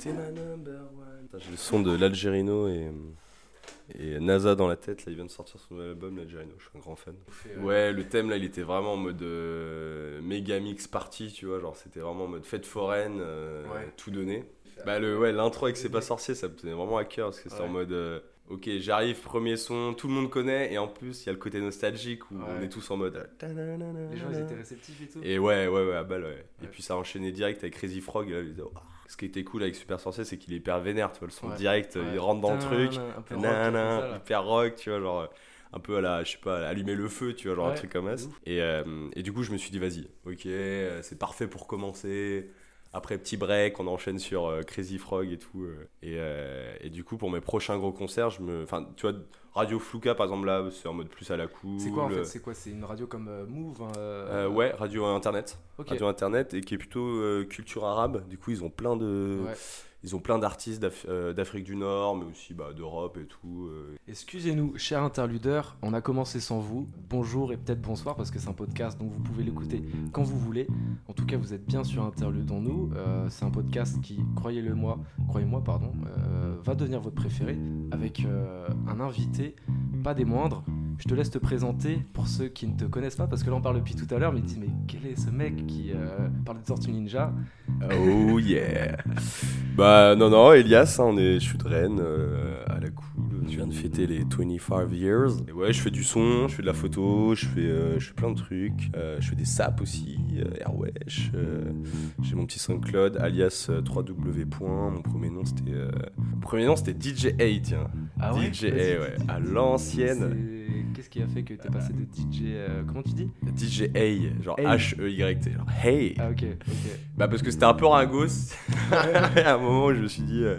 T'es ma number one. Putain, J'ai le son de l'Algerino et, et NASA dans la tête. Là, il vient de sortir son nouvel album, l'Algerino. Je suis un grand fan. Ouais, le thème là, il était vraiment en mode euh, méga mix party, tu vois. Genre, c'était vraiment en mode fête foraine, euh, Ouais. tout donné. Bah, le, ouais, l'intro avec C'est pas sorcier, ça me tenait vraiment à cœur parce que c'est en mode. euh, Ok, j'arrive, premier son, tout le monde connaît, et en plus, il y a le côté nostalgique où Ouais. on est tous en mode. euh, Les gens, ils étaient réceptifs et tout. Et ouais, ouais, ouais, à balle, ouais. Et puis ça a enchaîné direct avec Crazy Frog. Et là, il disait, oh. Ce qui était cool avec Super Sorcier, c'est qu'il est hyper vénère, tu vois. Le son Ouais. direct, Ouais. il rentre dans le truc. Rock, Nanana, ça, hyper rock, tu vois, genre euh, un peu à la, je sais pas, allumer le feu, tu vois, genre un truc comme ça. Et, euh, et du coup, je me suis dit, vas-y, ok, euh, c'est parfait pour commencer. Après, petit break, on enchaîne sur euh, Crazy Frog et tout. euh, et, et du coup, pour mes prochains gros concerts, je me. Enfin, tu vois, Radio Flouka, par exemple, là, c'est en mode plus à la cool. C'est quoi en fait C'est quoi C'est une radio comme euh, Move hein, Euh, Ouais, radio internet. Radio internet et qui est plutôt euh, culture arabe. Du coup, ils ont plein de. Ouais. Ils ont plein d'artistes euh, d'Afrique du Nord, mais aussi bah, d'Europe et tout. euh. Excusez-nous, chers interludeurs, on a commencé sans vous. Bonjour et peut-être bonsoir parce que c'est un podcast donc vous pouvez l'écouter quand vous voulez. En tout cas, vous êtes bien sur Interludons-nous. Euh, c'est un podcast qui, croyez-le moi, croyez-moi pardon, euh, va devenir votre préféré avec euh, un invité, pas des moindres. Je te laisse te présenter pour ceux qui ne te connaissent pas parce que là on parle depuis tout à l'heure, mais ils disent mais quel est ce mec qui parle de Tortue Ninja? Oh yeah Bah non, non, Elias, hein, on est, je suis de Rennes, euh, à la cool. Je viens de fêter les 25 years. Et ouais, je fais du son, je fais de la photo, je fais, euh, je fais plein de trucs. Euh, je fais des saps aussi, euh, Airwesh. euh, J'ai mon petit SoundCloud, alias euh, 3W. Mon premier nom c'était. euh, Mon premier nom c'était DJ A, tiens. Ah ouais DJ A, Vas-y, ouais, à l'ancienne. C'est- Qu'est-ce qui a fait que t'es passé de DJ euh, Comment tu dis DJ A, genre A. H-E-Y-T. Genre hey Ah ok, ok. Bah parce que c'était un peu ringos à un moment où je me suis dit euh,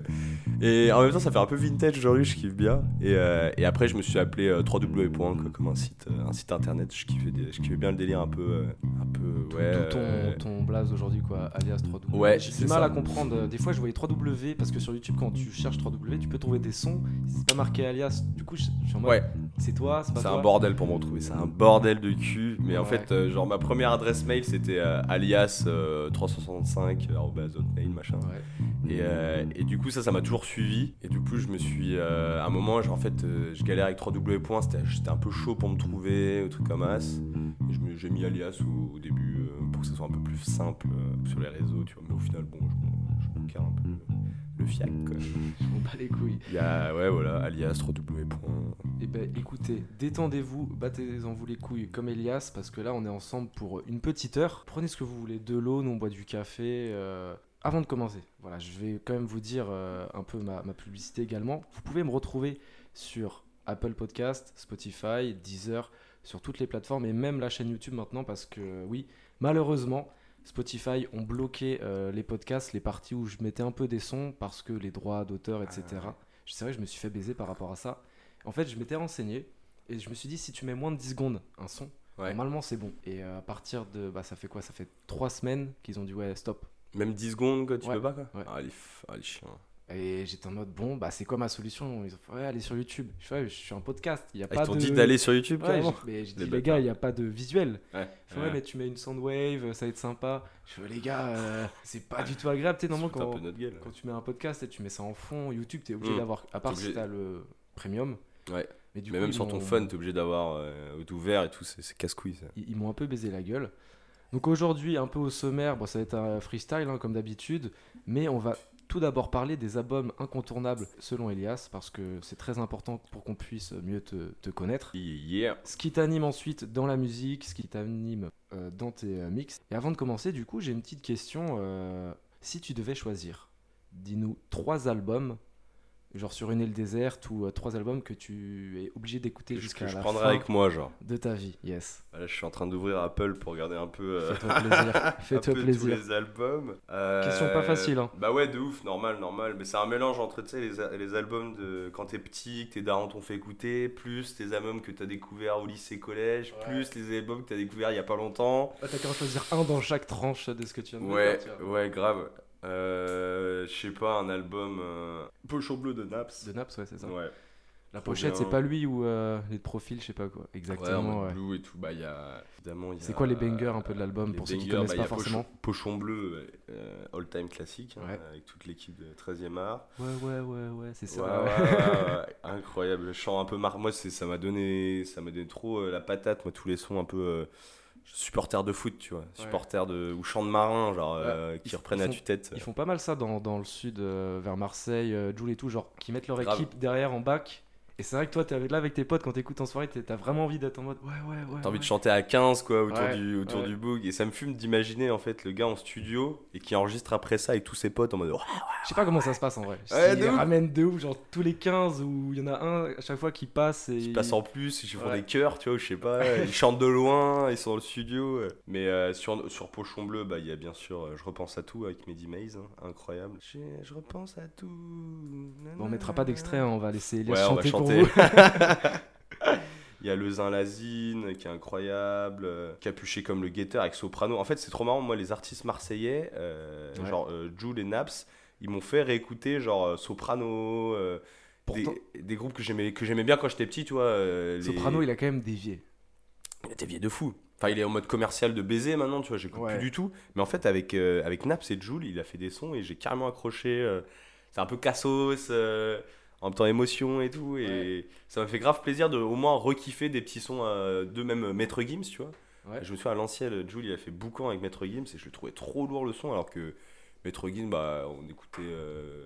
et en même temps ça fait un peu vintage aujourd'hui je kiffe bien et, euh, et après je me suis appelé euh, 3W quoi, comme un site euh, un site internet je kiffais, des- je kiffais bien le délire un peu euh, un peu ouais D'où ton, euh, ton blaze aujourd'hui, quoi, alias 3W. Ouais, j'ai c'est du mal ça. à comprendre. Des fois, je voyais 3W parce que sur YouTube, quand tu cherches 3W, tu peux trouver des sons. C'est pas marqué alias. Du coup, je, je suis en mode. ouais C'est toi, c'est pas c'est un bordel pour me retrouver c'est un bordel de cul mais en fait euh, genre ma première adresse mail c'était euh, alias euh, 365 arobase hotmail machin Ouais. Et, euh, et du coup, ça, ça m'a toujours suivi. Et du coup, je me suis. euh, à un moment, genre, en fait, euh, je galère avec 3W points. C'était un peu chaud pour me trouver, un truc comme as. Je J'ai mis alias au, au début euh, pour que ce soit un peu plus simple euh, sur les réseaux, tu vois. Mais au final, bon, je, m'en- je me un peu le fiac, quoi. Je m'en bats les couilles. Il y a, ouais, voilà, alias 3W points. Eh ben, écoutez, détendez-vous, battez-en vous les couilles comme Elias, parce que là, on est ensemble pour une petite heure. Prenez ce que vous voulez, de l'eau, nous on boit du café. euh, Avant de commencer, voilà, je vais quand même vous dire euh, un peu ma, ma publicité également. Vous pouvez me retrouver sur Apple Podcast, Spotify, Deezer, sur toutes les plateformes et même la chaîne YouTube maintenant, parce que oui, malheureusement, Spotify ont bloqué euh, les podcasts, les parties où je mettais un peu des sons parce que les droits d'auteur, etc. C'est vrai, je me suis fait baiser par rapport à ça. En fait, je m'étais renseigné et je me suis dit, si tu mets moins de 10 secondes un son, Ouais. normalement c'est bon. Et euh, à partir de. Bah, ça fait quoi? Ça fait 3 semaines qu'ils ont dit, ouais, stop. Même 10 secondes, quoi, tu Ouais, peux pas, quoi? Ah, les, f- ah, les chiens. Et j'étais en mode, bon, bah c'est quoi ma solution? Ils ont fait, ouais, allez sur YouTube. Je fais, ouais, je suis un podcast. Y a Ah, pas ils t'ont de. dit d'aller sur YouTube, Ouais, mais j'ai dit, Les les gars, il n'y a pas de visuel. Ouais. Je fais, ouais, mais tu mets une soundwave, ça va être sympa. Je fais, les gars, euh, c'est pas du tout agréable. Tu sais, normalement, quand, gueule. quand tu mets un podcast et tu mets ça en fond, YouTube, t'es obligé Mm. d'avoir. À part T'es si obligé- t'as le premium. Ouais. Mais du Mais coup, même sur ton m'ont- phone, t'es obligé d'avoir euh, tout ouvert et tout, c'est casse-couille, ils m'ont un peu baisé la gueule. Donc aujourd'hui, un peu au sommaire, bon, ça va être un freestyle hein, comme d'habitude, mais on va tout d'abord parler des albums incontournables selon Elias, parce que c'est très important pour qu'on puisse mieux te, te connaître. Yeah. Ce qui t'anime ensuite dans la musique, ce qui t'anime euh, dans tes euh, mix. Et avant de commencer, du coup, j'ai une petite question. euh, si tu devais choisir, dis-nous trois albums, genre sur une île déserte, ou euh, trois albums que tu es obligé d'écouter jusqu'à que je la prendrai fin avec moi, genre. de ta vie. Yes. Là, je suis en train d'ouvrir Apple pour regarder un peu, euh, Fais-toi plaisir. un Fais-toi peu tous plaisir. les albums. Euh, Question pas facile, hein. Bah ouais, de ouf, normal, normal. Mais c'est un mélange entre tu sais, les, les albums de quand t'es petit, que tes darons t'ont fait écouter, plus tes albums que t'as découvert au lycée, collège, Ouais. plus les albums que t'as découvert il y a pas longtemps. Ah, T'as qu'à en choisir un dans chaque tranche de ce que tu viens de me Ouais, ouais, grave. Euh, je sais pas, un album. Euh... Pochon bleu de Naps. De Naps, ouais, c'est ça. Ouais. La Trop pochette, bien. c'est pas lui ou euh, les profils, je sais pas quoi. Ouais, en Exactement. ouais. blue et tout. Bah, il y a évidemment. y C'est a, quoi les bangers un peu de l'album pour ceux qui connaissent bah, pas y a Pochon- forcément? Pochon bleu, euh, all time classique, hein, Ouais. avec toute l'équipe de 13e art. Ouais, ouais, ouais, ouais, c'est ça. Ouais, ouais. ouais, ouais, ouais, incroyable. Le chant un peu mar... Moi, c'est, ça m'a donné, ça m'a donné trop la patate. Moi, tous les sons un peu supporter de foot, tu vois, supporter de ou chant de marin, genre euh, qui Ils- reprennent à tue-tête. Ils font pas mal ça dans, dans le sud, euh, vers Marseille, euh, Joule et tout, genre qui mettent leur Grave. équipe derrière en bac. Et c'est vrai que toi, t'es avec- là avec tes potes, quand t'écoutes en soirée, t'as vraiment envie d'être en mode ouais, ouais, ouais. T'as envie ouais. de chanter à 15 quoi autour Ouais, du autour ouais. du book et ça me fume d'imaginer en fait le gars en studio et qui enregistre après ça avec tous ses potes en mode Je sais pas comment ça se passe en vrai. Ouais, de ouf. ramènent de ouf, genre tous les 15 où il y en a un à chaque fois qui passe et. ils passent en plus, ils font Ouais. des chœurs, tu vois, je sais pas, ils chantent de loin, ils sont dans le studio. Mais euh, sur, sur Pochon Bleu, bah, il y a bien sûr euh, Je repense à tout avec Mehdi Maze, hein, incroyable. Je, je repense à tout. Bon, on mettra pas d'extrait, hein, on va laisser on va chanter pour chanter. Vous. Il y a le Zin Lazine qui est incroyable, euh, Capuché comme le guetteur avec Soprano. En fait, c'est trop marrant. Moi, les artistes marseillais, euh, Ouais. genre euh, Jules et Naps, ils m'ont fait réécouter genre Soprano, des, groupes que j'aimais que j'aimais bien quand j'étais petit, tu vois. les- Soprano, il a quand même dévié. il était vieille de fou. Enfin, il est en mode commercial de baiser maintenant, tu vois, j'écoute Ouais. plus du tout. Mais en fait, avec, avec Naps et Jules, il a fait des sons et j'ai carrément accroché. c'est un peu cassos, en même temps émotion et tout. Et ça m'a fait grave plaisir de au moins rekiffer des petits sons euh, de même euh, Maître Gims, tu vois. Ouais. Je me souviens à l'ancienne, Jules, il a fait boucan avec Maître Gims et je le trouvais trop lourd le son, alors que Maître Gims, bah, on écoutait. euh,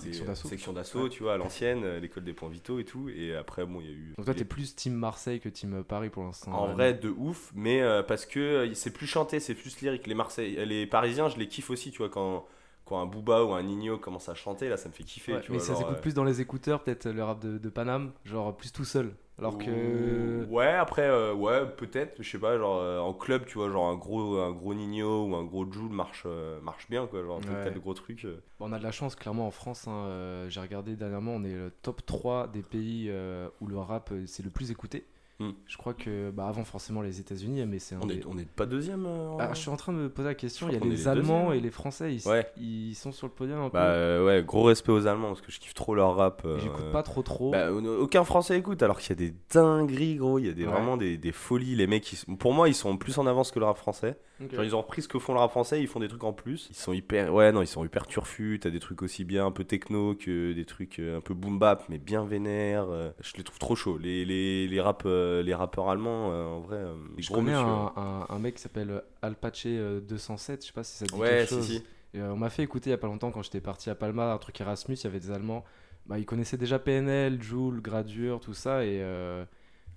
Section des- d'assaut. Section d'assaut, Ouais. tu vois, à l'ancienne, euh, l'école des points vitaux et tout. Et après, bon, il y a eu. Donc toi, t'es plus team Marseille que team Paris pour l'instant. en euh, vrai, de ouf, mais euh, parce que euh, c'est plus chanté, c'est plus lyrique. Les Marseille, les Parisiens, je les kiffe aussi, tu vois, quand, quand un Booba ou un Nino commence à chanter, là, ça me fait kiffer, ouais, tu mais vois. ça s'écoute euh, plus dans les écouteurs, peut-être le rap de, de Paname, genre plus tout seul. Alors que. Ouais, après, euh, ouais, peut-être, je sais pas, genre euh, en club, tu vois, genre un gros, un gros Nino ou un gros Joule marche, euh, marche bien, quoi, genre Ouais. tel gros truc. euh. On a de la chance, clairement, en France. hein, euh, J'ai regardé dernièrement, on est le top 3 des pays euh, où le rap euh, c'est le plus écouté. Hmm. Je crois que, bah, avant forcément les États-Unis, mais c'est On des- est, on est pas deuxième euh, en- Ah, je suis en train de me poser la question. Il y a les les Allemands et les Français, ils, Ouais. ils sont sur le podium un peu. Bah euh, ouais, gros respect aux Allemands, parce que je kiffe trop leur rap. Euh, J'écoute pas trop trop. Bah, aucun Français écoute, alors qu'il y a des dingueries, gros. Il y a des, Ouais. vraiment des, des folies. Les mecs, ils pour moi, ils sont plus en avance que le rap français. Genre, ils ont repris ce que font le rap français, ils font des trucs en plus. Ils sont hyper, ouais, non, ils sont hyper turfus. T'as des trucs aussi bien un peu techno que des trucs un peu boom bap, mais bien vénères. euh, Je les trouve trop chauds. Les, les, les, rap, les rappeurs allemands, euh, en vrai, euh, Je connais un, un- un mec qui s'appelle euh, Alpache euh, 207, je sais pas si ça te dit Ouais, quelque si, chose. si. Et, euh, on m'a fait écouter il y a pas longtemps quand j'étais parti à Palma, un truc Erasmus, il y avait des Allemands. Bah, ils connaissaient déjà PNL, Joule, Gradure, tout ça, et euh,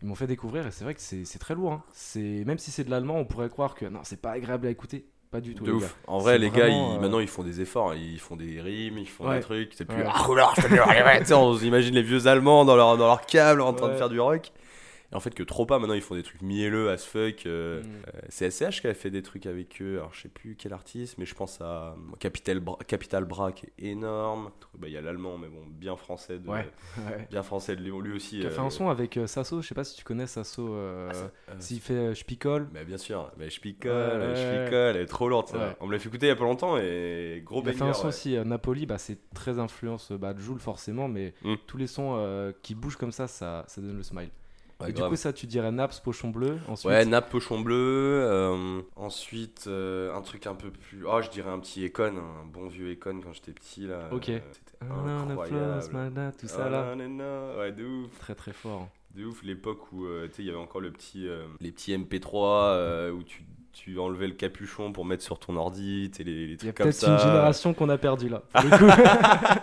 ils m'ont fait découvrir. Et c'est vrai que c'est c'est très lourd. hein. C'est Même si c'est de l'allemand, on pourrait croire que non, c'est pas agréable à écouter. Pas du tout. De les ouf. gars. En vrai, les gars, ils- euh, maintenant ils font des efforts, ils font des rimes, ils font Ouais. des trucs. C'est plus Ouais. ah on s'imagine les vieux Allemands dans leur dans leur câble en train de faire du rock. Et en fait que trop pas. Maintenant ils font des trucs mielleux as fuck. euh, Mm. euh, c'est SCH qui a fait des trucs avec eux. Alors je sais plus quel artiste, mais je pense à euh, Capital Bra, Capital Bra qui est énorme. Bah, Il y a l'allemand, mais bon, bien français de Ouais. Ouais. bien français de Léon lui aussi. Qui a fait euh, un son avec Sasso, je sais pas si tu connais Sasso. ah, S'il fait Je picole. bah, bien sûr, bah, je picole, Ouais, je picole, elle est trop lourde. On me l'a fait écouter il y a pas longtemps et gros Il a fait un son aussi, Napoli, bah, c'est très influence bah, Joule forcément, mais Mm. tous les sons euh, qui bougent comme ça, ça, ça donne le smile. Ouais, du coup, ça, tu dirais Naps, Pochon Bleu, ensuite. Ouais, nappe pochon bleu. euh, ensuite, euh, un truc un peu plus. Oh, je dirais un petit Econ, un bon vieux Econ quand j'étais petit là. Ok. Euh, C'était Ah, incroyable. tout ça Ah, là. non. Ouais, de ouf. Très très fort. De ouf, l'époque où euh, il y avait encore le petit, les petits MP3 euh, où tu, tu enlevais le capuchon pour mettre sur ton ordi, les, les Il y a trucs comme peut-être ça. une génération qu'on a perdue là.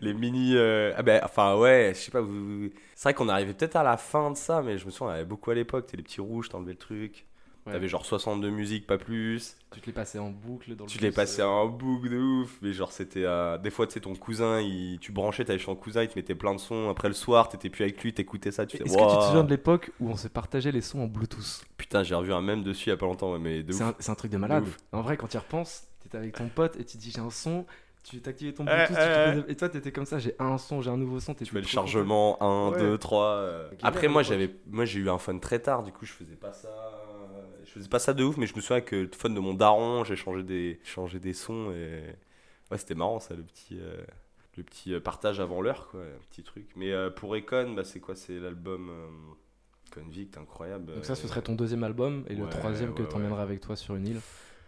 Les mini. euh, Ah ben, enfin, ouais, je sais pas. Vous... C'est vrai qu'on arrivait peut-être à la fin de ça, mais je me souviens, on avait beaucoup à l'époque. Tu les petits rouges, t'enlevais le truc. Ouais. T'avais genre 62 musiques, pas plus. tu te l'es passé en boucle dans le Tu l'es bus, passé euh, en boucle de ouf, mais genre c'était euh, des fois tu sais ton cousin, il, tu branchais, t'allais chez ton cousin, il te mettait plein de sons. Après le soir, t'étais plus avec lui, t'écoutais ça, tu Est-ce que tu te souviens de l'époque où on se partageait les sons en Bluetooth? Putain, j'ai revu un même dessus il y a pas longtemps, mais de C'est ouf. un, c'est un truc de malade. En vrai, quand tu y repenses, t'étais avec ton pote et tu te dis j'ai un son, tu t'activais ton Ouais, Bluetooth, tu te ouais, faisais- et toi t'étais comme ça, j'ai un son, j'ai un nouveau son, Tu fais le chargement 1, Ouais. 2, 3. euh. Ok, Après moi j'avais moi j'ai eu un phone très tard, du coup je faisais pas ça. Je faisais pas ça de ouf, mais je me souviens que le phone de mon daron, j'ai changé des changé des sons et ouais, c'était marrant ça le petit euh, le petit euh, partage avant l'heure, quoi, un petit truc. Mais euh, pour Econ, bah, c'est quoi? C'est l'album euh, Convict, incroyable. Donc ça, ce serait ton deuxième album et le ouais, troisième que ouais, tu emmèneras avec toi sur une île.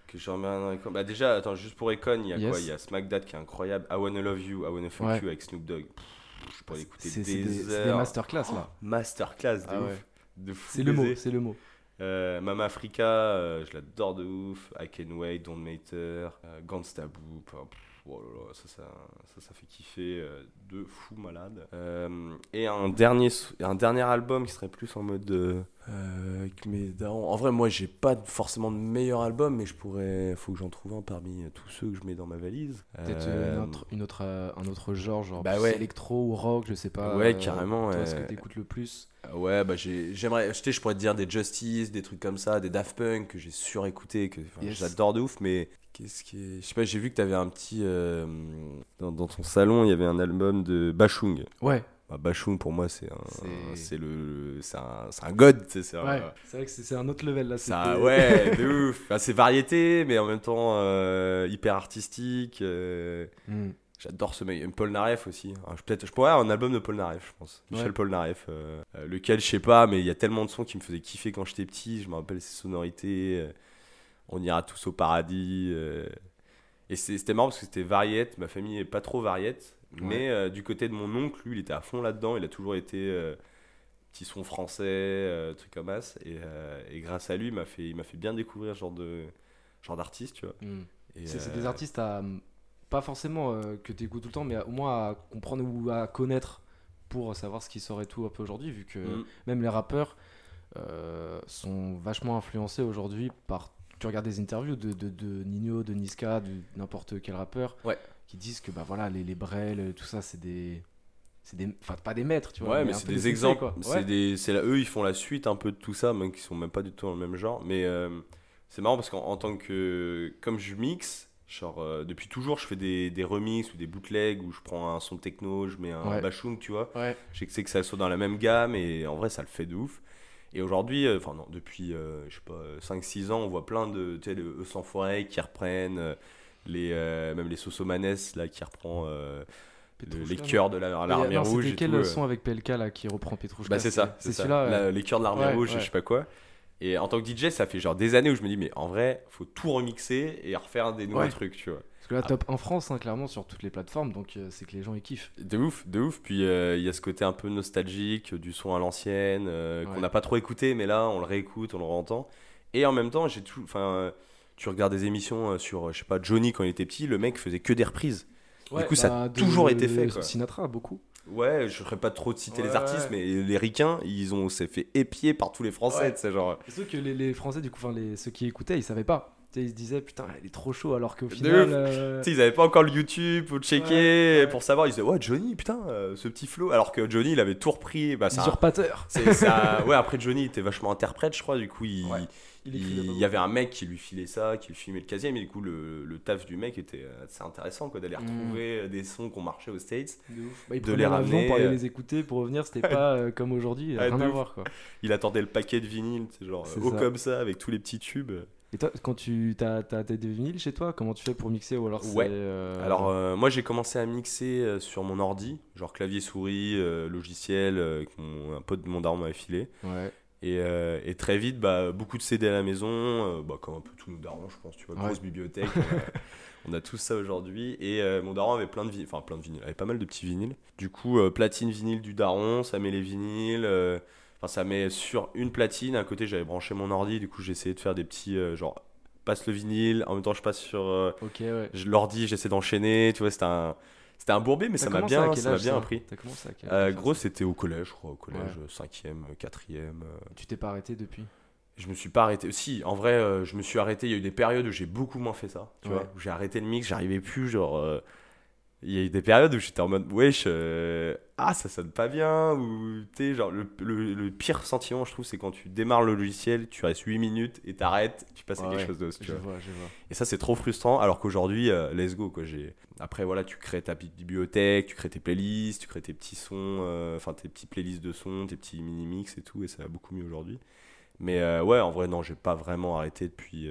Que j'emmène dans Econ. Bah déjà, attends, juste pour Econ, il y a Yes. quoi Il y a Smack That qui est incroyable, I Wanna Love You, I Wanna Fuck Ouais. You avec Snoop Dogg. Pff, je pourrais l'écouter des, des, c'est des heures. masterclass là. Masterclass de Ah ouf. ouais. C'est le mot, c'est le mot. Euh, Mama Africa, euh, je l'adore de ouf. I Can Wait, Don't Matter, euh, Gangsta Boop. pff, oh là là, ça, ça, ça, ça fait kiffer euh, de fou malade. Euh, et un dernier, un dernier album qui serait plus en mode. euh, euh, darons. En vrai, moi, j'ai pas forcément de meilleur album, mais je pourrais. Faut que j'en trouve un parmi euh, tous ceux que je mets dans ma valise. Peut-être Euh, une autre, une autre, euh, un autre genre, genre Bah ouais. électro ou rock, je sais pas. Ouais, euh, carrément, Toi, ce que t'écoutes le plus. Ouais, bah j'ai- j'aimerais. Tu sais, je pourrais te dire des Justice, des trucs comme ça, des Daft Punk que j'ai surécouté, que Yes. j'adore de ouf, mais qu'est-ce qui est. Je sais pas, j'ai vu que t'avais un petit. euh, dans, dans ton salon, il y avait un album de Bachung. Ouais, Bah, Bachung, pour moi, c'est un. C'est- le. C'est un, un god, tu. C'est un- ouais. C'est vrai que c'est un autre level là. ça, ouais, de ouf. Enfin, c'est variété, mais en même temps euh, hyper artistique. euh, Hmm. J'adore ce mec. Paul Naref aussi. Alors, je, peut-être, je pourrais avoir un album de Paul Naref, je pense. Michel. Paul Naref. lequel, je sais pas, mais il y a tellement de sons qui me faisaient kiffer quand j'étais petit. Je me rappelle ses sonorités. On ira tous au paradis. euh. Et c'était marrant parce que c'était variette. Ma famille est pas trop variette. Mais euh, du côté de mon oncle, lui, il était à fond là-dedans. Il a toujours été euh, petit son français, euh, truc comme as. Et, et grâce à lui, il m'a fait, il fait bien découvrir ce genre de genre d'artiste, tu vois. Hmm. C'est des artistes à. Pas forcément que tu écoutes tout le temps, mais à- au moins à comprendre ou à connaître pour savoir ce qui sort et tout un peu aujourd'hui, vu que mm. même les rappeurs sont vachement influencés aujourd'hui par. Tu regardes des interviews de, de, de Nino, de Niska, de n'importe quel rappeur, Ouais. qui disent que bah voilà les, les Brel, tout ça, c'est des. C'est des. Enfin, pas des maîtres, tu vois. Ouais, mais, c'est des exemples. quoi. C'est Ouais. des, c'est là, eux, ils font la suite un peu de tout ça, même qui sont même pas du tout dans le même genre. Mais euh, c'est marrant parce qu'en en tant que, comme je mixe, genre euh, depuis toujours, je fais des, des remixes ou des bootlegs où je prends un son techno, je mets un Ouais. bashung, tu vois. Ouais. Je sais que c'est que ça soit dans la même gamme et en vrai, ça le fait de ouf. Et aujourd'hui, euh, enfin non, depuis, euh, je sais pas, 5-6 ans, on voit plein de, tu sais, de E sans forêt qui reprennent, euh, les, même les Sosomanes là qui reprend le- les cœurs de la- l'armée non, rouge. C'était quel tout, son avec PLK là qui reprend Petrouchka? Bah c'est ça, C'est celui-là. La- les cœurs de l'armée Ouais, rouge, ouais. je sais pas quoi. Et en tant que DJ, ça fait genre des années où je me dis, mais en vrai, faut tout remixer et refaire des nouveaux Ouais. trucs, tu vois. Parce que là, top en France, hein, clairement, sur toutes les plateformes, donc euh, c'est que les gens ils kiffent. De ouf, de ouf. Puis euh, il y a ce côté un peu nostalgique du son à l'ancienne, euh, Ouais. qu'on n'a pas trop écouté, mais là, on le réécoute, on le réentend. Et en même temps, j'ai tout. Enfin, tu regardes des émissions sur, je sais pas, Johnny quand il était petit, le mec faisait que des reprises. coup, ça a de- toujours été fait, quoi. Sinatra, beaucoup. Ouais, je ne ferais pas trop de citer Ouais, les artistes, ouais. mais les ricains, ils ont s'est fait épier par tous les Français, Ouais. tu sais, genre. Que les, les Français, du coup, enfin, les, ceux qui écoutaient, ils savaient pas. Ils se disaient, putain, il est trop chaud, alors qu'au final. euh, ils avaient pas encore le YouTube pour checker Ouais, ouais. pour savoir. Ils disaient, ouais, Johnny, putain, euh, ce petit flow. Alors que Johnny, il avait tout repris. Bah, c'est un- usurpateur. c'est ça. Ouais, après Johnny était vachement interprète, je crois. Du coup, il, Ouais. il, il y avait un mec qui lui filait ça, qui lui filmait le casier. Mais du coup, le, le taf du mec était euh, c'est intéressant quoi, d'aller Mm. retrouver euh, des sons qui ont marché aux States. De ouf. Bah, ils de les ramener, pour aller euh. les écouter, pour revenir, c'était pas euh, comme aujourd'hui, Ouais, rien à voir quoi. Il attendait le paquet de vinyle, c'est genre euh, haut comme ça, avec tous les petits tubes. Et toi, quand tu as, as, des vinyles chez toi, comment tu fais pour mixer ou alors Ouais. euh, Alors euh, moi j'ai commencé à mixer euh, sur mon ordi, genre clavier souris, euh, logiciel, mon, un pote de mon daron m'avait filé. Ouais. Et, et très vite, bah, beaucoup de CD à la maison, bah, comme un peu tous nos darons, je pense, tu vois, Ouais. grosse bibliothèque. on, a, tous ça aujourd'hui. Et euh, mon daron avait plein de vinyles, enfin plein de vinyles, avait pas mal de petits vinyles. Du coup, euh, platine vinyle du daron, ça met les vinyles. euh, Enfin, ça met sur une platine. À côté, j'avais branché mon ordi, du coup, j'ai essayé de faire des petits, euh, genre, passe le vinyle, en même temps, je passe sur euh, ouais. l'ordi, j'essaie d'enchaîner, tu vois, c'était un. C'était un bourbé, mais ça m'a bien, ça m'a bien appris. Euh, gros, c'était au collège, je crois, au collège, Ouais. 5ème, 4ème. Tu t'es pas arrêté depuis? Je me suis pas arrêté. Si, en vrai, je me suis arrêté. Il y a eu des périodes où j'ai beaucoup moins fait ça. Tu Ouais. vois, où j'ai arrêté le mix, j'arrivais plus. Genre, il y a eu des périodes où j'étais en mode, wesh, euh, ah, ça sonne pas bien. Ou, tu genre, le, le- le pire sentiment, je trouve, c'est quand tu démarres le logiciel, tu restes 8 minutes et t'arrêtes, tu passes à quelque chose d'autre. tu Je vois. vois, je vois. Et ça, c'est trop frustrant. Alors qu'aujourd'hui, euh, let's go. Quoi. J'ai... Après, voilà, tu crées ta petite bibliothèque, tu crées tes playlists, tu crées tes petits sons, euh, enfin tes petites playlists de sons, tes petits mini-mix et tout. Et ça va beaucoup mieux aujourd'hui. Mais ouais, en vrai, non, j'ai pas vraiment arrêté depuis,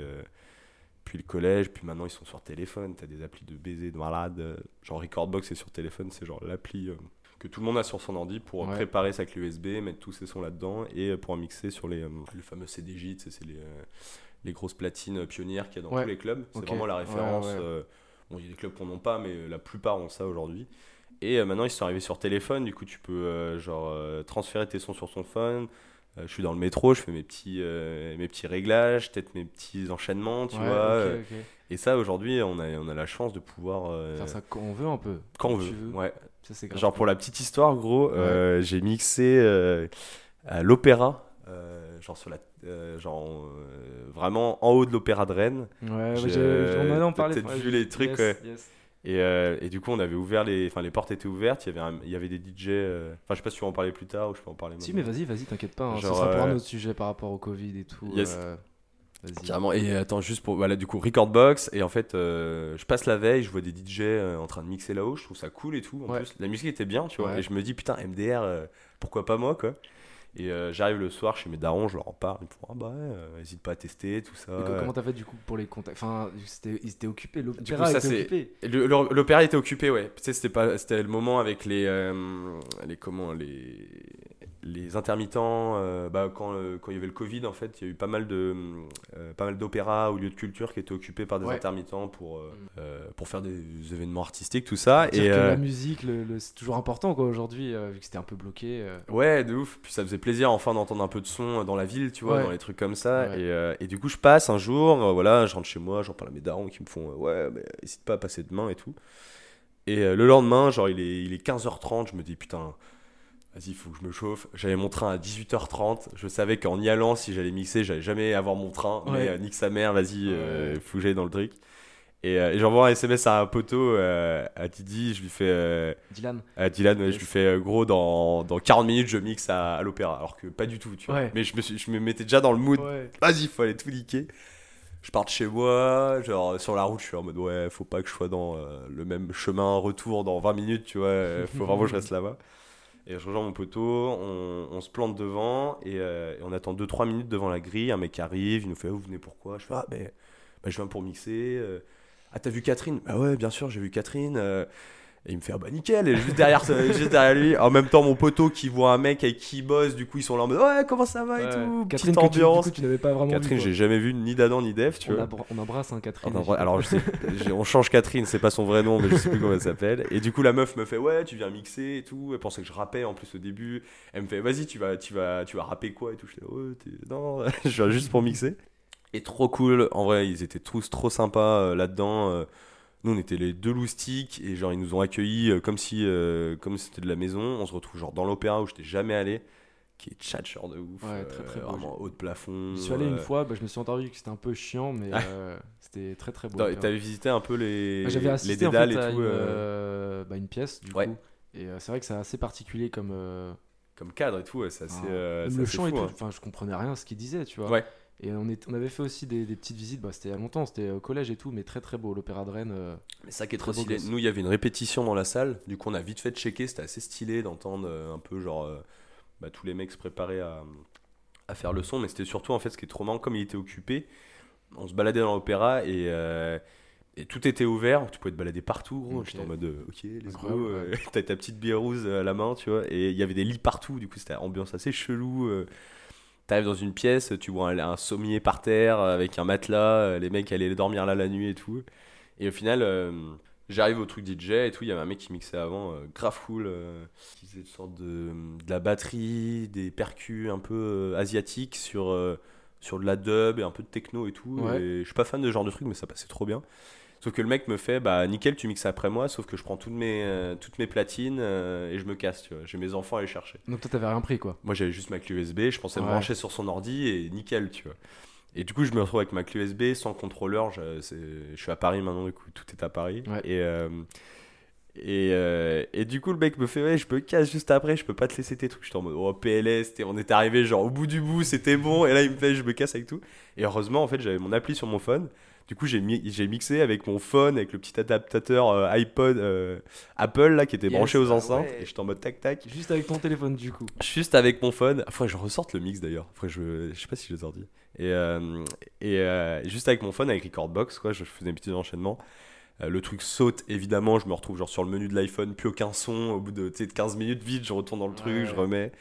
puis le collège, puis maintenant ils sont sur téléphone. T'as des applis de baiser de malade. euh, Genre Recordbox est sur téléphone, c'est genre l'appli euh, que tout le monde a sur son ordi pour Ouais. préparer sa clé USB, mettre tous ses sons là-dedans et euh, pour en mixer sur les, le fameux CDJ, c'est les, les grosses platines pionnières qu'il y a dans Ouais. tous les clubs. C'est vraiment la référence. ouais. bon, il y a des clubs qui n'en ont pas, mais la plupart ont ça aujourd'hui. Et maintenant, ils sont arrivés sur téléphone. Du coup, tu peux euh, genre euh, transférer tes sons sur son phone. Euh, je suis dans le métro, je fais mes petits, euh, mes petits réglages, peut-être mes petits enchaînements, tu Ouais, vois. euh. Et ça, aujourd'hui, on a, on a la chance de pouvoir. Faire ça quand on veut un peu. quand on veut. Ouais. Ça, c'est grave Genre, pour la petite histoire, gros, j'ai mixé à l'opéra. euh, genre, sur la, euh, genre euh, vraiment en haut de l'opéra de Rennes. Ouais, ouais, on en peut-être vu les trucs, yes. Et, euh, et du coup, on avait ouvert les. Enfin, les portes étaient ouvertes. Il y avait, un- il y avait des DJ. euh, Enfin, je sais pas si tu veux en parler plus tard ou je peux en parler Si, maintenant. mais vas-y, vas-y, t'inquiète pas. hein, Genre, Ce sera pour un euh, autre sujet par rapport au Covid et tout. Yes. euh, Vas-y. Carrément. Et attends, juste pour. Voilà, du coup, Recordbox. Et en fait, euh, je passe la veille, je vois des DJ euh, en train de mixer là-haut. Je trouve ça cool et tout. En Ouais. plus, la musique était bien, tu vois. Ouais. Et je me dis, putain, MDR, euh, pourquoi pas moi, quoi. Et euh, j'arrive le soir chez mes darons, je leur en parle. Ils me font, ah bah ouais, euh, hésite pas à tester, tout ça. Comment t'as fait du coup pour les contacts Enfin, c'était- ils étaient occupés, l'opéra était occupé. L'opéra était occupé, ouais. Tu sais, c'était pas, c'était le moment avec les, euh, les comment, les, les intermittents. euh, bah, quand, euh, quand il y avait le Covid, en fait, il y a eu pas mal de, euh, pas mal d'opéras ou lieux de culture qui étaient occupés par des Ouais. intermittents pour, Mm. pour faire des événements artistiques, tout ça. Et que la musique, le, le- c'est toujours important quoi aujourd'hui, vu que c'était un peu bloqué. Ouais, de ouf. Puis ça faisait plaisir enfin d'entendre un peu de son dans la ville, tu vois, Ouais. dans les trucs comme ça. Ouais. Et, et du coup, je passe un jour, voilà, je rentre chez moi, j'en parle à mes darons qui me font, ouais, mais hésite pas à passer demain et tout. Et le lendemain, genre, il est, il est 15h30, je me dis, putain, vas-y, il faut que je me chauffe. J'avais mon train à 18h30. Je savais qu'en y allant, si j'allais mixer, j'allais jamais avoir mon train. Ouais. Mais euh, nique sa mère, vas-y, euh, Ouais. faut que j'aille dans le truc. Et, euh, et j'envoie un SMS à un poteau, euh, à Didi, je lui fais. euh, Dylan. à Dylan, ouais, je lui fais gros dans, dans 40 minutes, je mixe à, à l'opéra. Alors que pas du tout, tu vois. Ouais. Mais je me, suis, je me mettais déjà dans le mood. Ouais. Vas-y, faut aller tout niquer. Je pars de chez moi, genre sur la route, je suis en mode ouais, faut pas que je sois dans le même chemin retour dans 20 minutes, tu vois. faut vraiment que je reste là-bas. Et je rejoins mon poteau, on, se plante devant et, euh, on attend 2-3 minutes devant la grille. Un mec arrive, il nous fait oh, vous venez pourquoi Je fais ah, ben bah, je viens pour mixer. euh. Ah, t'as vu Catherine? Bah ouais, bien sûr, j'ai vu Catherine. euh. Et il me fait ah bah nickel, et juste derrière, juste derrière lui. En même temps, mon poteau qui voit un mec avec qui il bosse, du coup ils sont là en mode ouais, comment ça va et Ouais. tout. Catherine, Petite que tu, du ambiance. coup, tu n'avais pas vraiment Catherine, j'ai jamais vu ni d'Adam ni d'Eve, tu on, vois. abra- on embrasse hein, Catherine. Alors, je sais- j'ai- on change Catherine, c'est pas son vrai nom, mais je sais plus comment elle s'appelle. Et du coup, la meuf me fait Ouais, tu viens mixer et tout. Elle pensait que je rappais en plus au début. Elle me fait Vas-y, tu vas, tu, vas, tu vas rapper quoi et tout. Je Ouais, t'es- non, je viens juste pour mixer. Et trop cool, en vrai, ils étaient tous trop sympas euh, là-dedans. euh. Nous, on était les deux loustiques et genre, ils nous ont accueillis euh, comme si euh, comme c'était de la maison. On se retrouve genre dans l'opéra où j'étais jamais allé, qui est tchatcher de ouf. Ouais, très, très beau. Vraiment haut de plafond. J'y suis allé une euh, fois, bah, je me suis entendu que c'était un peu chiant, mais Ah. euh, c'était très très beau. T'avais visité un peu les, Bah, J'avais les en dédales fait, et à tout une, euh, euh, bah, une pièce du Ouais. coup. Et euh, c'est vrai que c'est assez particulier comme. euh, comme cadre et tout, ouais, c'est assez, euh, le chant et tout. Enfin, je comprenais rien à ce qu'il disait, tu vois. Ouais. Et on, est, on avait fait aussi des, des petites visites, bah, c'était il y a longtemps, c'était au collège et tout, mais très très beau. L'opéra de Rennes. euh, Mais ça qui est trop stylé. Nous, il y avait une répétition dans la salle. Du coup, on a vite fait checker. C'était assez stylé d'entendre euh, un peu genre euh, bah, tous les mecs se préparer à, à faire le son. Mais c'était surtout en fait ce qui est trop marrant, comme il était occupé. On se baladait dans l'opéra et, euh, et tout était ouvert. Tu pouvais te balader partout, gros. Ok. J'étais en mode ok, let's go. T'as ta petite bière rouge à la main, tu vois. Et il y avait des lits partout. Du coup, c'était ambiance assez chelou. T'arrives dans une pièce, tu vois un, un sommier par terre euh, avec un matelas, euh, les mecs allaient dormir là la nuit et tout. Et au final, euh, j'arrive au truc DJ et tout, il y avait un mec qui mixait avant, euh, grave cool, euh, qui faisait une sorte de, de la batterie, des percus un peu asiatiques sur, sur de la dub et un peu de techno et tout. Ouais. Et je suis pas fan de ce genre de truc, mais ça passait trop bien. Sauf que le mec me fait, bah nickel, tu mixes après moi, sauf que je prends toutes mes, euh, toutes mes platines euh, et je me casse, tu vois. J'ai mes enfants à aller chercher. Donc toi, t'avais rien pris quoi. Moi j'avais juste ma clé USB, je pensais me brancher sur son ordi et nickel, tu vois. Et du coup, je me retrouve avec ma clé USB sans contrôleur. Je, je suis à Paris maintenant, du coup, tout est à Paris. Ouais. Et, euh, et, euh, et du coup, le mec me fait Ouais, je me casse juste après, je peux pas te laisser tes trucs. J'étais en mode Oh, PLS, on est arrivé genre au bout du bout, c'était bon. Et là, il me fait Je me casse avec tout. Et heureusement, en fait, j'avais mon appli sur mon phone. Du coup, j'ai mi- j'ai mixé avec mon phone, avec le petit adaptateur euh, iPod euh, Apple là qui était Yes, branché aux ah enceintes. ouais. Et j'étais en mode tac tac. Juste avec ton téléphone du coup. Juste avec mon phone. Faudrait que je ressorte le mix d'ailleurs. Que je, je sais pas si je l'ai sorti. Et, euh, et juste avec mon phone, avec Recordbox, quoi, je faisais un petit enchaînement. Euh, le truc saute, évidemment, je me retrouve genre sur le menu de l'iPhone, plus aucun son. Au bout de, de 15 minutes, vite, je retourne dans le truc, je remets.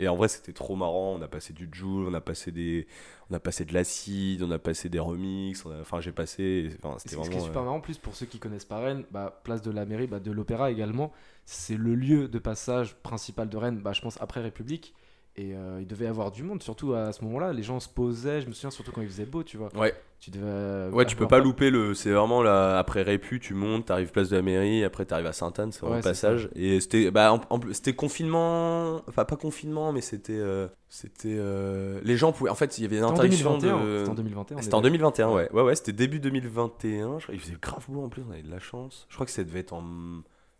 Et en vrai, c'était trop marrant. On a passé du Joule, on a passé des, on a passé de l'acide, on a passé des remixes. on a- Enfin, j'ai passé. Enfin, Ce c'était qui est vraiment. super euh, marrant, en plus, pour ceux qui connaissent pas Rennes, bah, place de la mairie, bah, de l'opéra également, c'est le lieu de passage principal de Rennes, bah, je pense après République. Et euh, il devait y avoir du monde, surtout à ce moment-là. Les gens se posaient, je me souviens, surtout quand il faisait beau, tu vois. Ouais. Tu devais. euh, Ouais, tu peux pas louper le. C'est vraiment là, après Répu, tu montes, t'arrives place de la mairie, après t'arrives à Sainte-Anne, c'est vraiment Ouais, passage. Et c'était. Bah, en- en plus, c'était confinement. Enfin, pas confinement, mais c'était. euh, c'était. euh, Les gens pouvaient. En fait, il y avait une interdiction 2021. de. C'était en 2021. on C'était en est 2021, ouais. Ouais, ouais, c'était début 2021. Je crois. Il faisait grave beau en plus, on avait de la chance. Je crois que ça devait être en.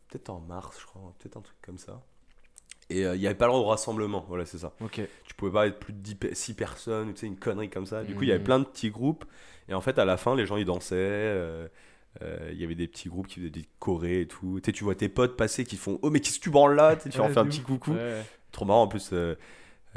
Peut-être en mars, je crois. Peut-être un truc comme ça. Et euh, il y avait pas le droit au rassemblement, voilà, c'est ça. d'accord. Ok. Tu pouvais pas être plus de 6 personnes, tu sais, une connerie comme ça. Du coup, il y avait Mhm. plein de petits groupes. Et en fait, à la fin, les gens, ils dansaient. euh, euh, Il y avait des petits groupes qui faisaient des chorés et tout. Tu sais, tu vois tes potes passer qui font Oh, mais qu'est-ce que tu branles là? Tu sais, tu leur fais un petit coucou. Ouais, ouais. Trop marrant en plus. euh,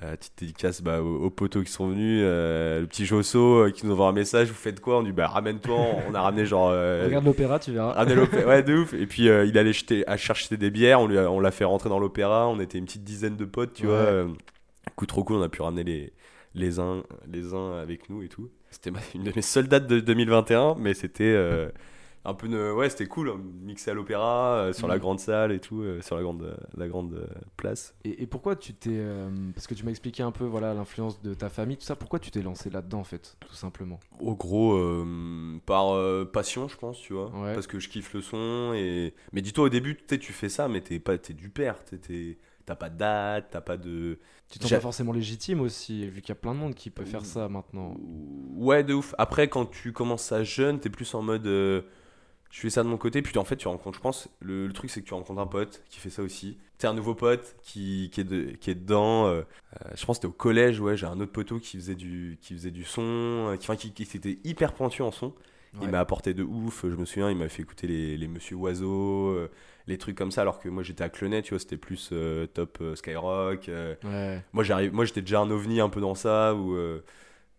euh, petite dédicace bah, aux, aux potos qui sont venus. euh, le petit Josso euh, qui nous envoie un message Vous faites quoi? On dit Bah, ramène-toi. on a ramené genre. Regarde l'opéra, tu verras. ramené l'opé- ouais, de ouf. Et puis il allait jeter, à chercher des bières. On lui a- on l'a fait rentrer dans l'opéra. On était une petite dizaine de potes, tu Ouais. vois. coup trop cool. On a pu ramener les, les, uns, les uns avec nous et tout. C'était ma- une de mes seules dates de 2021, mais c'était un peu. une- ouais, c'était cool. hein, Mixé à l'opéra, euh, sur la Mhm. grande salle et tout, euh, sur la grande, la grande euh, place. Et, et pourquoi tu t'es. euh, parce que tu m'as expliqué un peu voilà l'influence de ta famille, tout ça. Pourquoi tu t'es lancé là-dedans, en fait, tout simplement? Au gros, euh, par euh, passion, je pense, tu vois. Ouais. Parce que je kiffe le son. Et... Mais dis-toi, au début, tu fais ça, mais t'es pas, t'es du père. t'es- T'as pas de date, t'as pas de. Tu te sens J'ai- pas forcément légitime aussi, vu qu'il y a plein de monde qui peut faire ça maintenant. Ouais, de ouf. Après, quand tu commences ça jeune, t'es plus en mode. euh, je fais ça de mon côté, puis en fait, tu rencontres, je pense, le, le truc, c'est que tu rencontres un pote qui fait ça aussi. T'es un nouveau pote qui, qui, est, de- qui est dedans. euh, euh, je pense que c'était au collège, ouais, j'ai un autre poteau qui faisait du, qui faisait du son, euh, qui, enfin, qui, qui était hyper pointu en son. Ouais. Il m'a apporté de ouf. Je me souviens, il m'a fait écouter les, les Monsieur Oiseau, euh, les trucs comme ça, alors que moi j'étais à Clenay, tu vois, c'était plus euh, top euh, Skyrock. Ouais. moi, j'arrive, moi, j'étais déjà un ovni un peu dans ça, où, euh,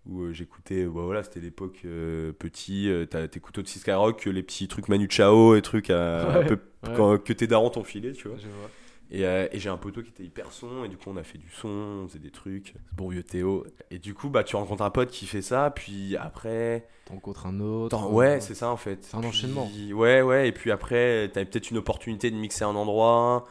où euh, j'écoutais, bah, voilà, c'était l'époque euh, petit, euh, t'as- t'écoutes aussi Skyrock, les petits trucs Manu Chao et trucs euh, un Ouais, peu ouais. quand- que tes darons t'ont filé, tu vois. Je vois. Et, euh, et j'ai un poteau qui était hyper son, et du coup, on a fait du son, on faisait des trucs, bon vieux Théo. Et du coup, bah, tu rencontres un pote qui fait ça, puis après, T'en rencontres un autre. Euh, ouais, c'est ça en fait. C'est un Puis- enchaînement. Ouais, ouais, et puis après, t'as peut-être une opportunité de mixer un endroit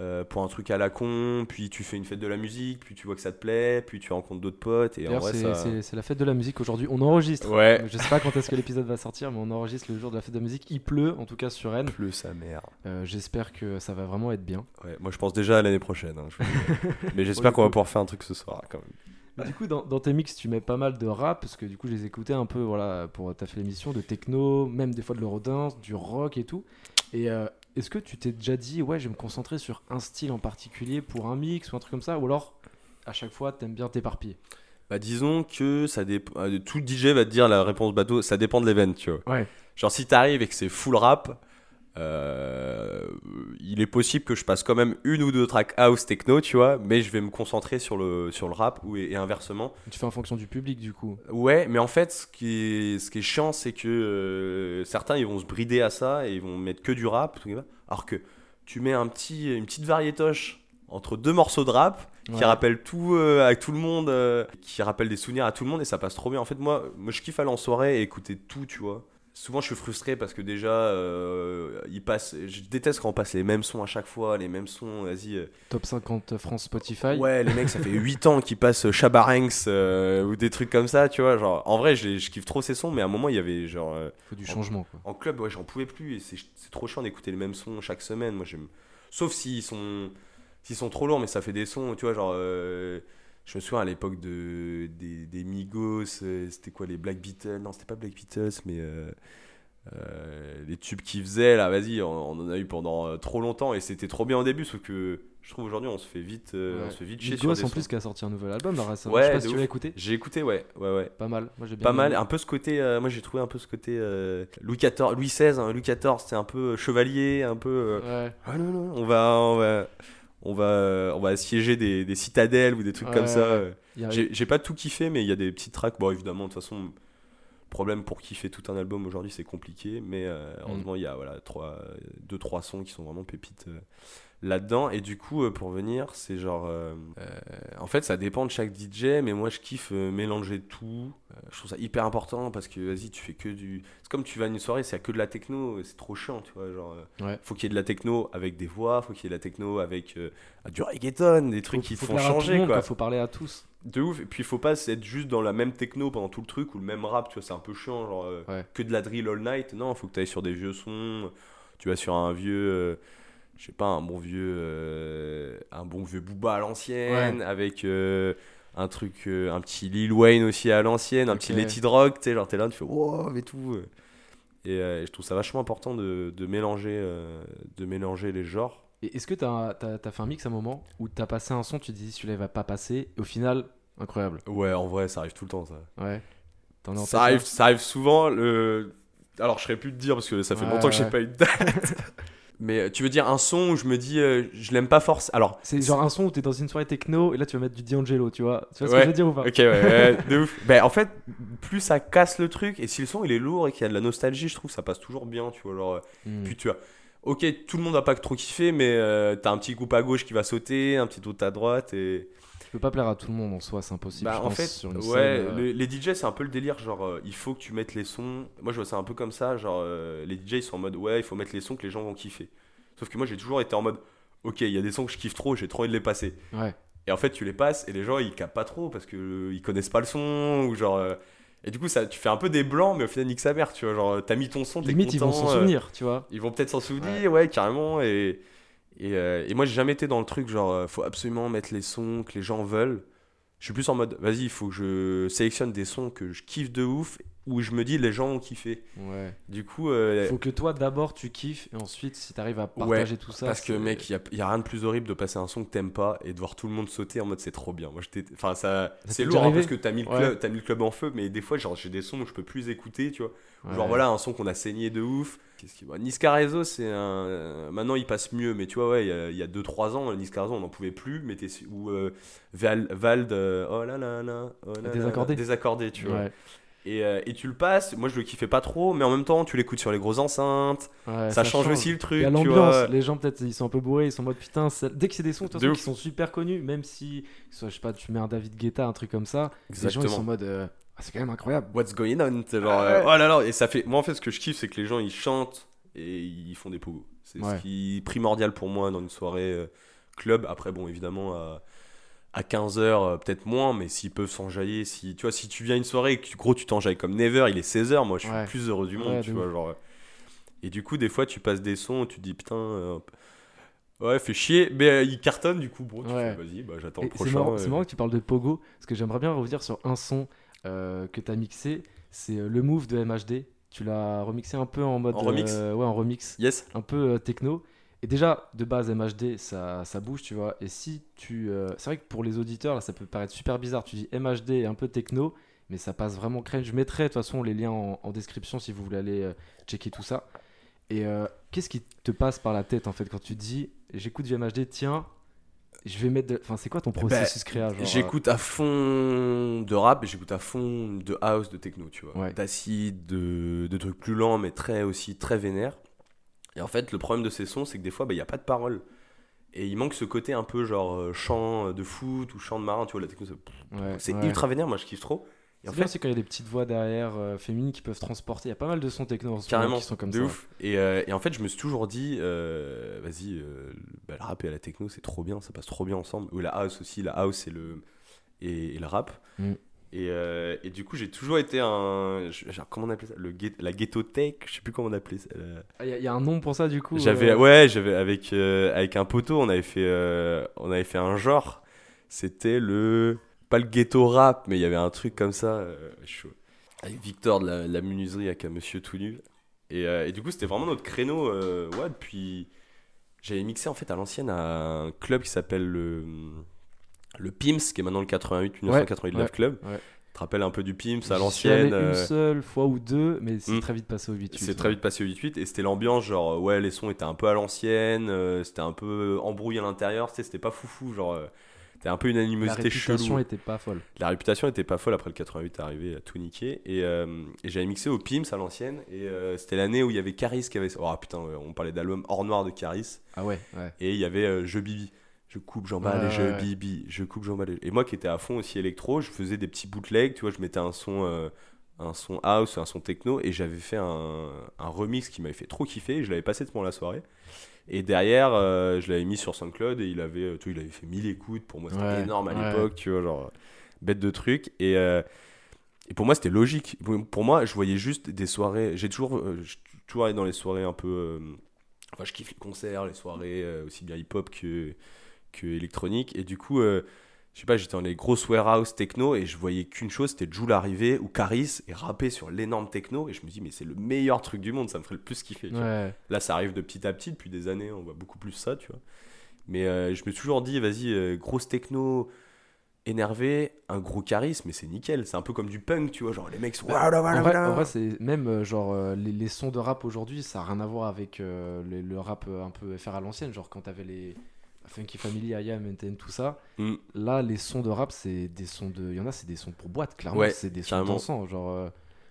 euh, pour un truc à la con, puis tu fais une fête de la musique, puis tu vois que ça te plaît, puis tu rencontres d'autres potes, et en vrai, c'est ça. c'est- c'est la fête de la musique aujourd'hui. On enregistre. Ouais, Je sais pas quand est-ce que l'épisode va sortir, mais on enregistre le jour de la fête de la musique. Il pleut, en tout cas sur Rennes. pleut sa mère. Euh, J'espère que ça va vraiment être bien. Ouais, moi je pense déjà à l'année prochaine. hein, je. Mais j'espère qu'on va pouvoir faire un truc ce soir quand même. Mais Du coup, dans, dans tes mix, tu mets pas mal de rap, parce que du coup, je les écoutais un peu voilà, pour ta fait l'émission, de techno, même des fois de l'eurodance, du rock et tout. Et euh, est-ce que tu t'es déjà dit, ouais, je vais me concentrer sur un style en particulier pour un mix ou un truc comme ça Ou alors, à chaque fois, t'aimes bien t'éparpiller? Bah disons que ça dépend. euh, Tout DJ va te dire la réponse bateau, ça dépend de l'événement, tu vois. Ouais. Genre si t'arrives et que c'est full rap, euh, il est possible que je passe quand même une ou deux tracks house techno, tu vois, mais je vais me concentrer sur le, sur le rap ou, et, inversement. Tu fais en fonction du public, du coup. Ouais, mais en fait, ce qui est, ce qui est chiant, c'est que euh, certains ils vont se brider à ça et ils vont mettre que du rap, alors que tu mets un petit, une petite variétoche entre deux morceaux de rap qui rappellent tout euh, à tout le monde, qui rappellent des souvenirs à tout le monde et ça passe trop bien. En fait, moi, moi je kiffe aller en soirée et écouter tout, tu vois. Souvent, je suis frustré parce que déjà, euh, ils passent. Je déteste quand on passe les mêmes sons à chaque fois, les mêmes sons. Vas-y. euh, Top 50 France Spotify. Ouais, les mecs, ça fait 8 ans qu'ils passent Chabarangs euh, ou des trucs comme ça, tu vois. Genre, en vrai, je, je kiffe trop ces sons, mais à un moment, il y avait genre. euh, Faut du changement, quoi. en club, ouais, j'en pouvais plus et c'est c'est trop chiant d'écouter les mêmes sons chaque semaine. Moi, j'aime. Sauf s'ils sont, s'ils sont trop lourds, mais ça fait des sons, tu vois, genre. Je me souviens à l'époque de, des, des Migos, euh, c'était quoi les Black Beatles? Non, c'était pas Black Beatles, mais. euh, euh, les tubes qu'ils faisaient là, vas-y, on, on en a eu pendant trop longtemps et c'était trop bien au début, sauf que je trouve aujourd'hui on se fait vite, euh, on Ouais. se fait vite chier sur Migos des en sons. plus qui a sorti un nouvel album là, récemment. Ouais, je sais pas si tu l'as écouté. J'ai écouté, ouais, ouais, ouais. Pas mal. Moi j'ai bien Pas mal, un peu ce côté, euh, moi j'ai trouvé un peu ce côté euh, Louis XIV, Louis XVI, hein, Louis XIV, c'était un peu chevalier, un peu. Ouais. Ah non, non, on va, on va, on va, on va assiéger des, des citadelles ou des trucs Ouais, comme ça. a- J'ai pas tout kiffé, mais il y a des petits tracks. Bon, évidemment, de toute façon, problème pour kiffer tout un album aujourd'hui, c'est compliqué. Mais euh, Mm. heureusement, il y a voilà, trois, deux, trois sons qui sont vraiment pépites euh, là-dedans. Et du coup, euh, pour venir, c'est genre. euh, euh, en fait, ça dépend de chaque DJ, mais moi, je kiffe mélanger tout. Je trouve ça hyper important parce que, vas-y, tu fais que du. C'est comme tu vas à une soirée, c'est que de la techno, c'est trop chiant, tu vois. Genre, Ouais. faut qu'il y ait de la techno avec des voix, faut qu'il y ait de la techno avec euh, du reggaeton, des trucs Faut- qui te font changer, monde, quoi. Faut parler à tous. De ouf, et puis il faut pas être juste dans la même techno pendant tout le truc ou le même rap, tu vois, c'est un peu chiant, genre euh, Ouais. que de la drill all night. Non, faut que tu ailles sur des vieux sons, tu vas sur un vieux, je sais pas, un bon vieux, euh, un bon vieux Booba à l'ancienne, avec euh, un truc, euh, un petit Lil Wayne aussi à l'ancienne, un petit. Letty Drog, tu sais, genre t'es là, tu fais wow, et tout. Et je trouve ça vachement important de, de mélanger, de mélanger les genres. Et est-ce que t'as as, fait un mix à un moment où t'as passé un son, tu te dis celui-là il va pas passer, et au final, incroyable. Ouais, en vrai, ça arrive tout le temps, ça. Ouais. As en Ça arrive, ça arrive souvent. Le... Alors, je serais plus de dire parce que ça fait Ouais, longtemps que j'ai ouais. pas eu de date. Mais euh, tu veux dire un son où je me dis, euh, je l'aime pas forcément. Alors, C'est genre un son où t'es dans une soirée techno et là tu vas mettre du D'Angelo, tu vois. Tu vois ce Ouais. que je veux dire ou pas? Ok, ouais, ouais, de ouf. Ben, en fait, plus ça casse le truc et si le son il est lourd et qu'il y a de la nostalgie, je trouve que ça passe toujours bien, tu vois. Genre, euh, Hmm. puis tu vois. Ok, tout le monde va pas trop kiffer, mais euh, t'as un petit groupe à gauche qui va sauter, un petit autre à droite et. Tu peux pas plaire à tout le monde en soi, c'est impossible. Bah, je en pense, fait, sur une ouais, scène, euh, le- les DJ, c'est un peu le délire. Genre, euh, il faut que tu mettes les sons. Moi, je vois ça un peu comme ça. Genre, euh, les DJ, ils sont en mode, ouais, il faut mettre les sons que les gens vont kiffer. Sauf que moi, j'ai toujours été en mode, ok, il y a des sons que je kiffe trop, j'ai trop envie de les passer. Ouais. Et en fait, tu les passes et les gens, ils capent pas trop parce que euh, ils connaissent pas le son ou genre. euh, et du coup, ça, tu fais un peu des blancs, mais au final, nique sa mère, tu vois. Genre, t'as mis ton son, t'es Limite, ils vont content, s'en euh, souvenir, tu vois. ils vont peut-être s'en souvenir, ouais, carrément. Et, et, euh, et moi, j'ai jamais été dans le truc genre, euh, faut absolument mettre les sons que les gens veulent. Je suis plus en mode, vas-y, il faut que je sélectionne des sons que je kiffe de ouf, où je me dis, les gens ont kiffé. Ouais. Du coup, euh, Faut que toi d'abord tu kiffes et ensuite si t'arrives à partager tout ça. parce que mec, il y a, y a rien de plus horrible de passer un son que t'aimes pas et de voir tout le monde sauter en mode c'est trop bien. Moi, j'étais, enfin, ça, Ça c'est lourd hein, parce que t'as mis, le Ouais. club, t'as mis le club en feu, mais des fois, genre, j'ai des sons où je peux plus écouter, tu vois. Ouais. Genre voilà un son qu'on a saigné de ouf. Qu'est-ce qui Niscarezo c'est un euh, maintenant il passe mieux mais tu vois ouais il y a- il y a 2 3 ans Niscarezo on n'en pouvait plus mais ou euh, Val, Vald euh, oh là là là oh là là Désaccordé. désaccordé tu vois. Et, euh, et tu le passes, moi je le kiffais pas trop mais en même temps tu l'écoutes sur les grosses enceintes, Ouais, ça, change, aussi le truc Il y a tu l'ambiance, les gens peut-être ils sont un peu bourrés, ils sont en mode putain, ça- dès que c'est des sons de toute De façon, ouf. qui sont super connus, même si, soit, je sais pas, tu mets un David Guetta, un truc comme ça, les gens ils sont en Exactement. mode euh, Ah, c'est quand même incroyable. What's going on? Genre Ah euh, ouais. oh là là et ça fait moi en fait ce que je kiffe c'est que les gens ils chantent et ils font des pogos. C'est Ouais. ce qui est primordial pour moi dans une soirée club. Après, bon, évidemment, à, à 15h, peut-être moins, mais s'ils peuvent s'enjailler, si tu vois, si tu viens une soirée et que gros, tu t'enjailles comme Never, il est 16h, moi je suis Ouais. le plus heureux du monde, Ouais, tu vois. ouf. Genre, euh. et du coup, des fois, tu passes des sons, tu te dis putain. euh, Ouais, fait chier, mais euh, il cartonne du coup, bro. Tu Ouais. vas-y, bah, j'attends le C'est prochain. marrant, euh. c'est marrant que tu parles de Pogo, parce que j'aimerais bien revenir sur un son euh, que tu as mixé, c'est euh, le move de MHD. Tu l'as remixé un peu en mode. En remix euh, Ouais, en remix. Yes, un peu euh, techno. Et déjà, de base, MHD, ça, ça bouge, tu vois. Et si tu. euh, c'est vrai que pour les auditeurs, là, ça peut paraître super bizarre. Tu dis MHD et un peu techno, mais ça passe vraiment crème. Je mettrai de toute façon les liens en, en description si vous voulez aller euh, checker tout ça. Et euh, qu'est-ce qui te passe par la tête en fait quand tu te dis j'écoute du MHD, tiens, je vais mettre. de- Enfin, c'est quoi ton processus créatif genre, J'écoute à fond de rap et j'écoute à fond de house, de techno, tu vois. Ouais. D'acide, de, de trucs plus lents, mais très aussi très vénères. Et en fait, le problème de ces sons, c'est que des fois, bah, il n'y a pas de parole. Et il manque ce côté un peu genre euh, chant de foot ou chant de marin, tu vois, la techno, c'est- ouais, c'est ouais. ultra vénère, moi je kiffe trop. Et C'est en fait, aussi quand il y a des petites voix derrière euh, féminines qui peuvent transporter. Il y a pas mal de sons techno en ce carrément, qui sont comme de ça. ouf. Et, euh, et en fait, je me suis toujours dit, euh, vas-y, bah, le rap et la techno, c'est trop bien, ça passe trop bien ensemble. Ou la house aussi, la house et le, et, et le rap. Mm. Et, euh, et du coup, j'ai toujours été un. genre, comment on appelait ça? Le ghet- La ghetto tech Je sais plus comment on appelait ça. euh, Ah, Il y, a- il y a un nom pour ça du coup J'avais, euh, ouais, j'avais avec euh, avec un poteau, on avait fait, on avait fait un genre. C'était le pas le ghetto rap, mais il y avait un truc comme ça. chaud. Avec Victor de la, la menuiserie avec un monsieur tout nu. Et, et du coup, c'était vraiment notre créneau. ouais, depuis. J'avais mixé en fait à l'ancienne à un club qui s'appelle le. Le PIMS, qui est maintenant le 88, 1988 ouais, Club. ouais. Tu te rappelles un peu du PIMS à l'ancienne une euh, seule fois ou deux, mais c'est Hmm. très vite passé au 8 C'est très vite passé au 8-8 et c'était l'ambiance, genre euh, ouais, les sons étaient un peu à l'ancienne, euh, c'était un peu embrouillé à l'intérieur, c'était pas foufou, genre euh, c'était un peu une La animosité réputation chelou. était pas folle. La réputation était pas folle après le 88 est arrivé à tout niquer et, euh, et j'avais mixé au Pims à l'ancienne et c'était l'année où il y avait Caris qui avait oh putain on parlait d'album hors noir de Caris Ah ouais, ouais. et il y avait Je Bibi je coupe j'emballe Ouais, et je ouais. bibi je coupe j'emballe et moi qui étais à fond aussi électro je faisais des petits bootlegs tu vois je mettais un son euh, un son house un son techno et j'avais fait un, un remix qui m'avait fait trop kiffer et je l'avais passé pendant la soirée. Et derrière euh, je l'avais mis sur SoundCloud et il avait tu vois, il avait fait 1000 écoutes. Pour moi c'était Ouais, énorme à l'époque tu vois genre bête de truc. Et euh, et pour moi c'était logique. Pour moi je voyais juste des soirées. J'ai toujours toujours allé dans les soirées un peu enfin je kiffe les concerts les soirées aussi bien hip hop que que électronique et du coup euh, je sais pas j'étais dans les grosses warehouse techno et je voyais qu'une chose c'était Joule arriver ou Caris et rapper sur l'énorme techno et je me dis mais c'est le meilleur truc du monde ça me ferait le plus kiffer. Ouais. Là, ça arrive de petit à petit, depuis des années, on voit beaucoup plus ça, tu vois. Mais euh, je me suis toujours dit, vas-y, euh, grosse techno, énervé, un gros charisme, et c'est nickel. C'est un peu comme du punk, tu vois, genre les mecs sont. Bah, En vrai, vrai, c'est même euh, genre les, les sons de rap aujourd'hui, ça a rien à voir avec euh, le, le rap un peu FR à l'ancienne, genre quand t'avais les Funky Family, IAM, NTN, tout ça. Mm. Là, les sons de rap, c'est des sons de. Il y en a, c'est des sons pour boîte, clairement. Ouais, c'est des sons dansants. Genre, euh,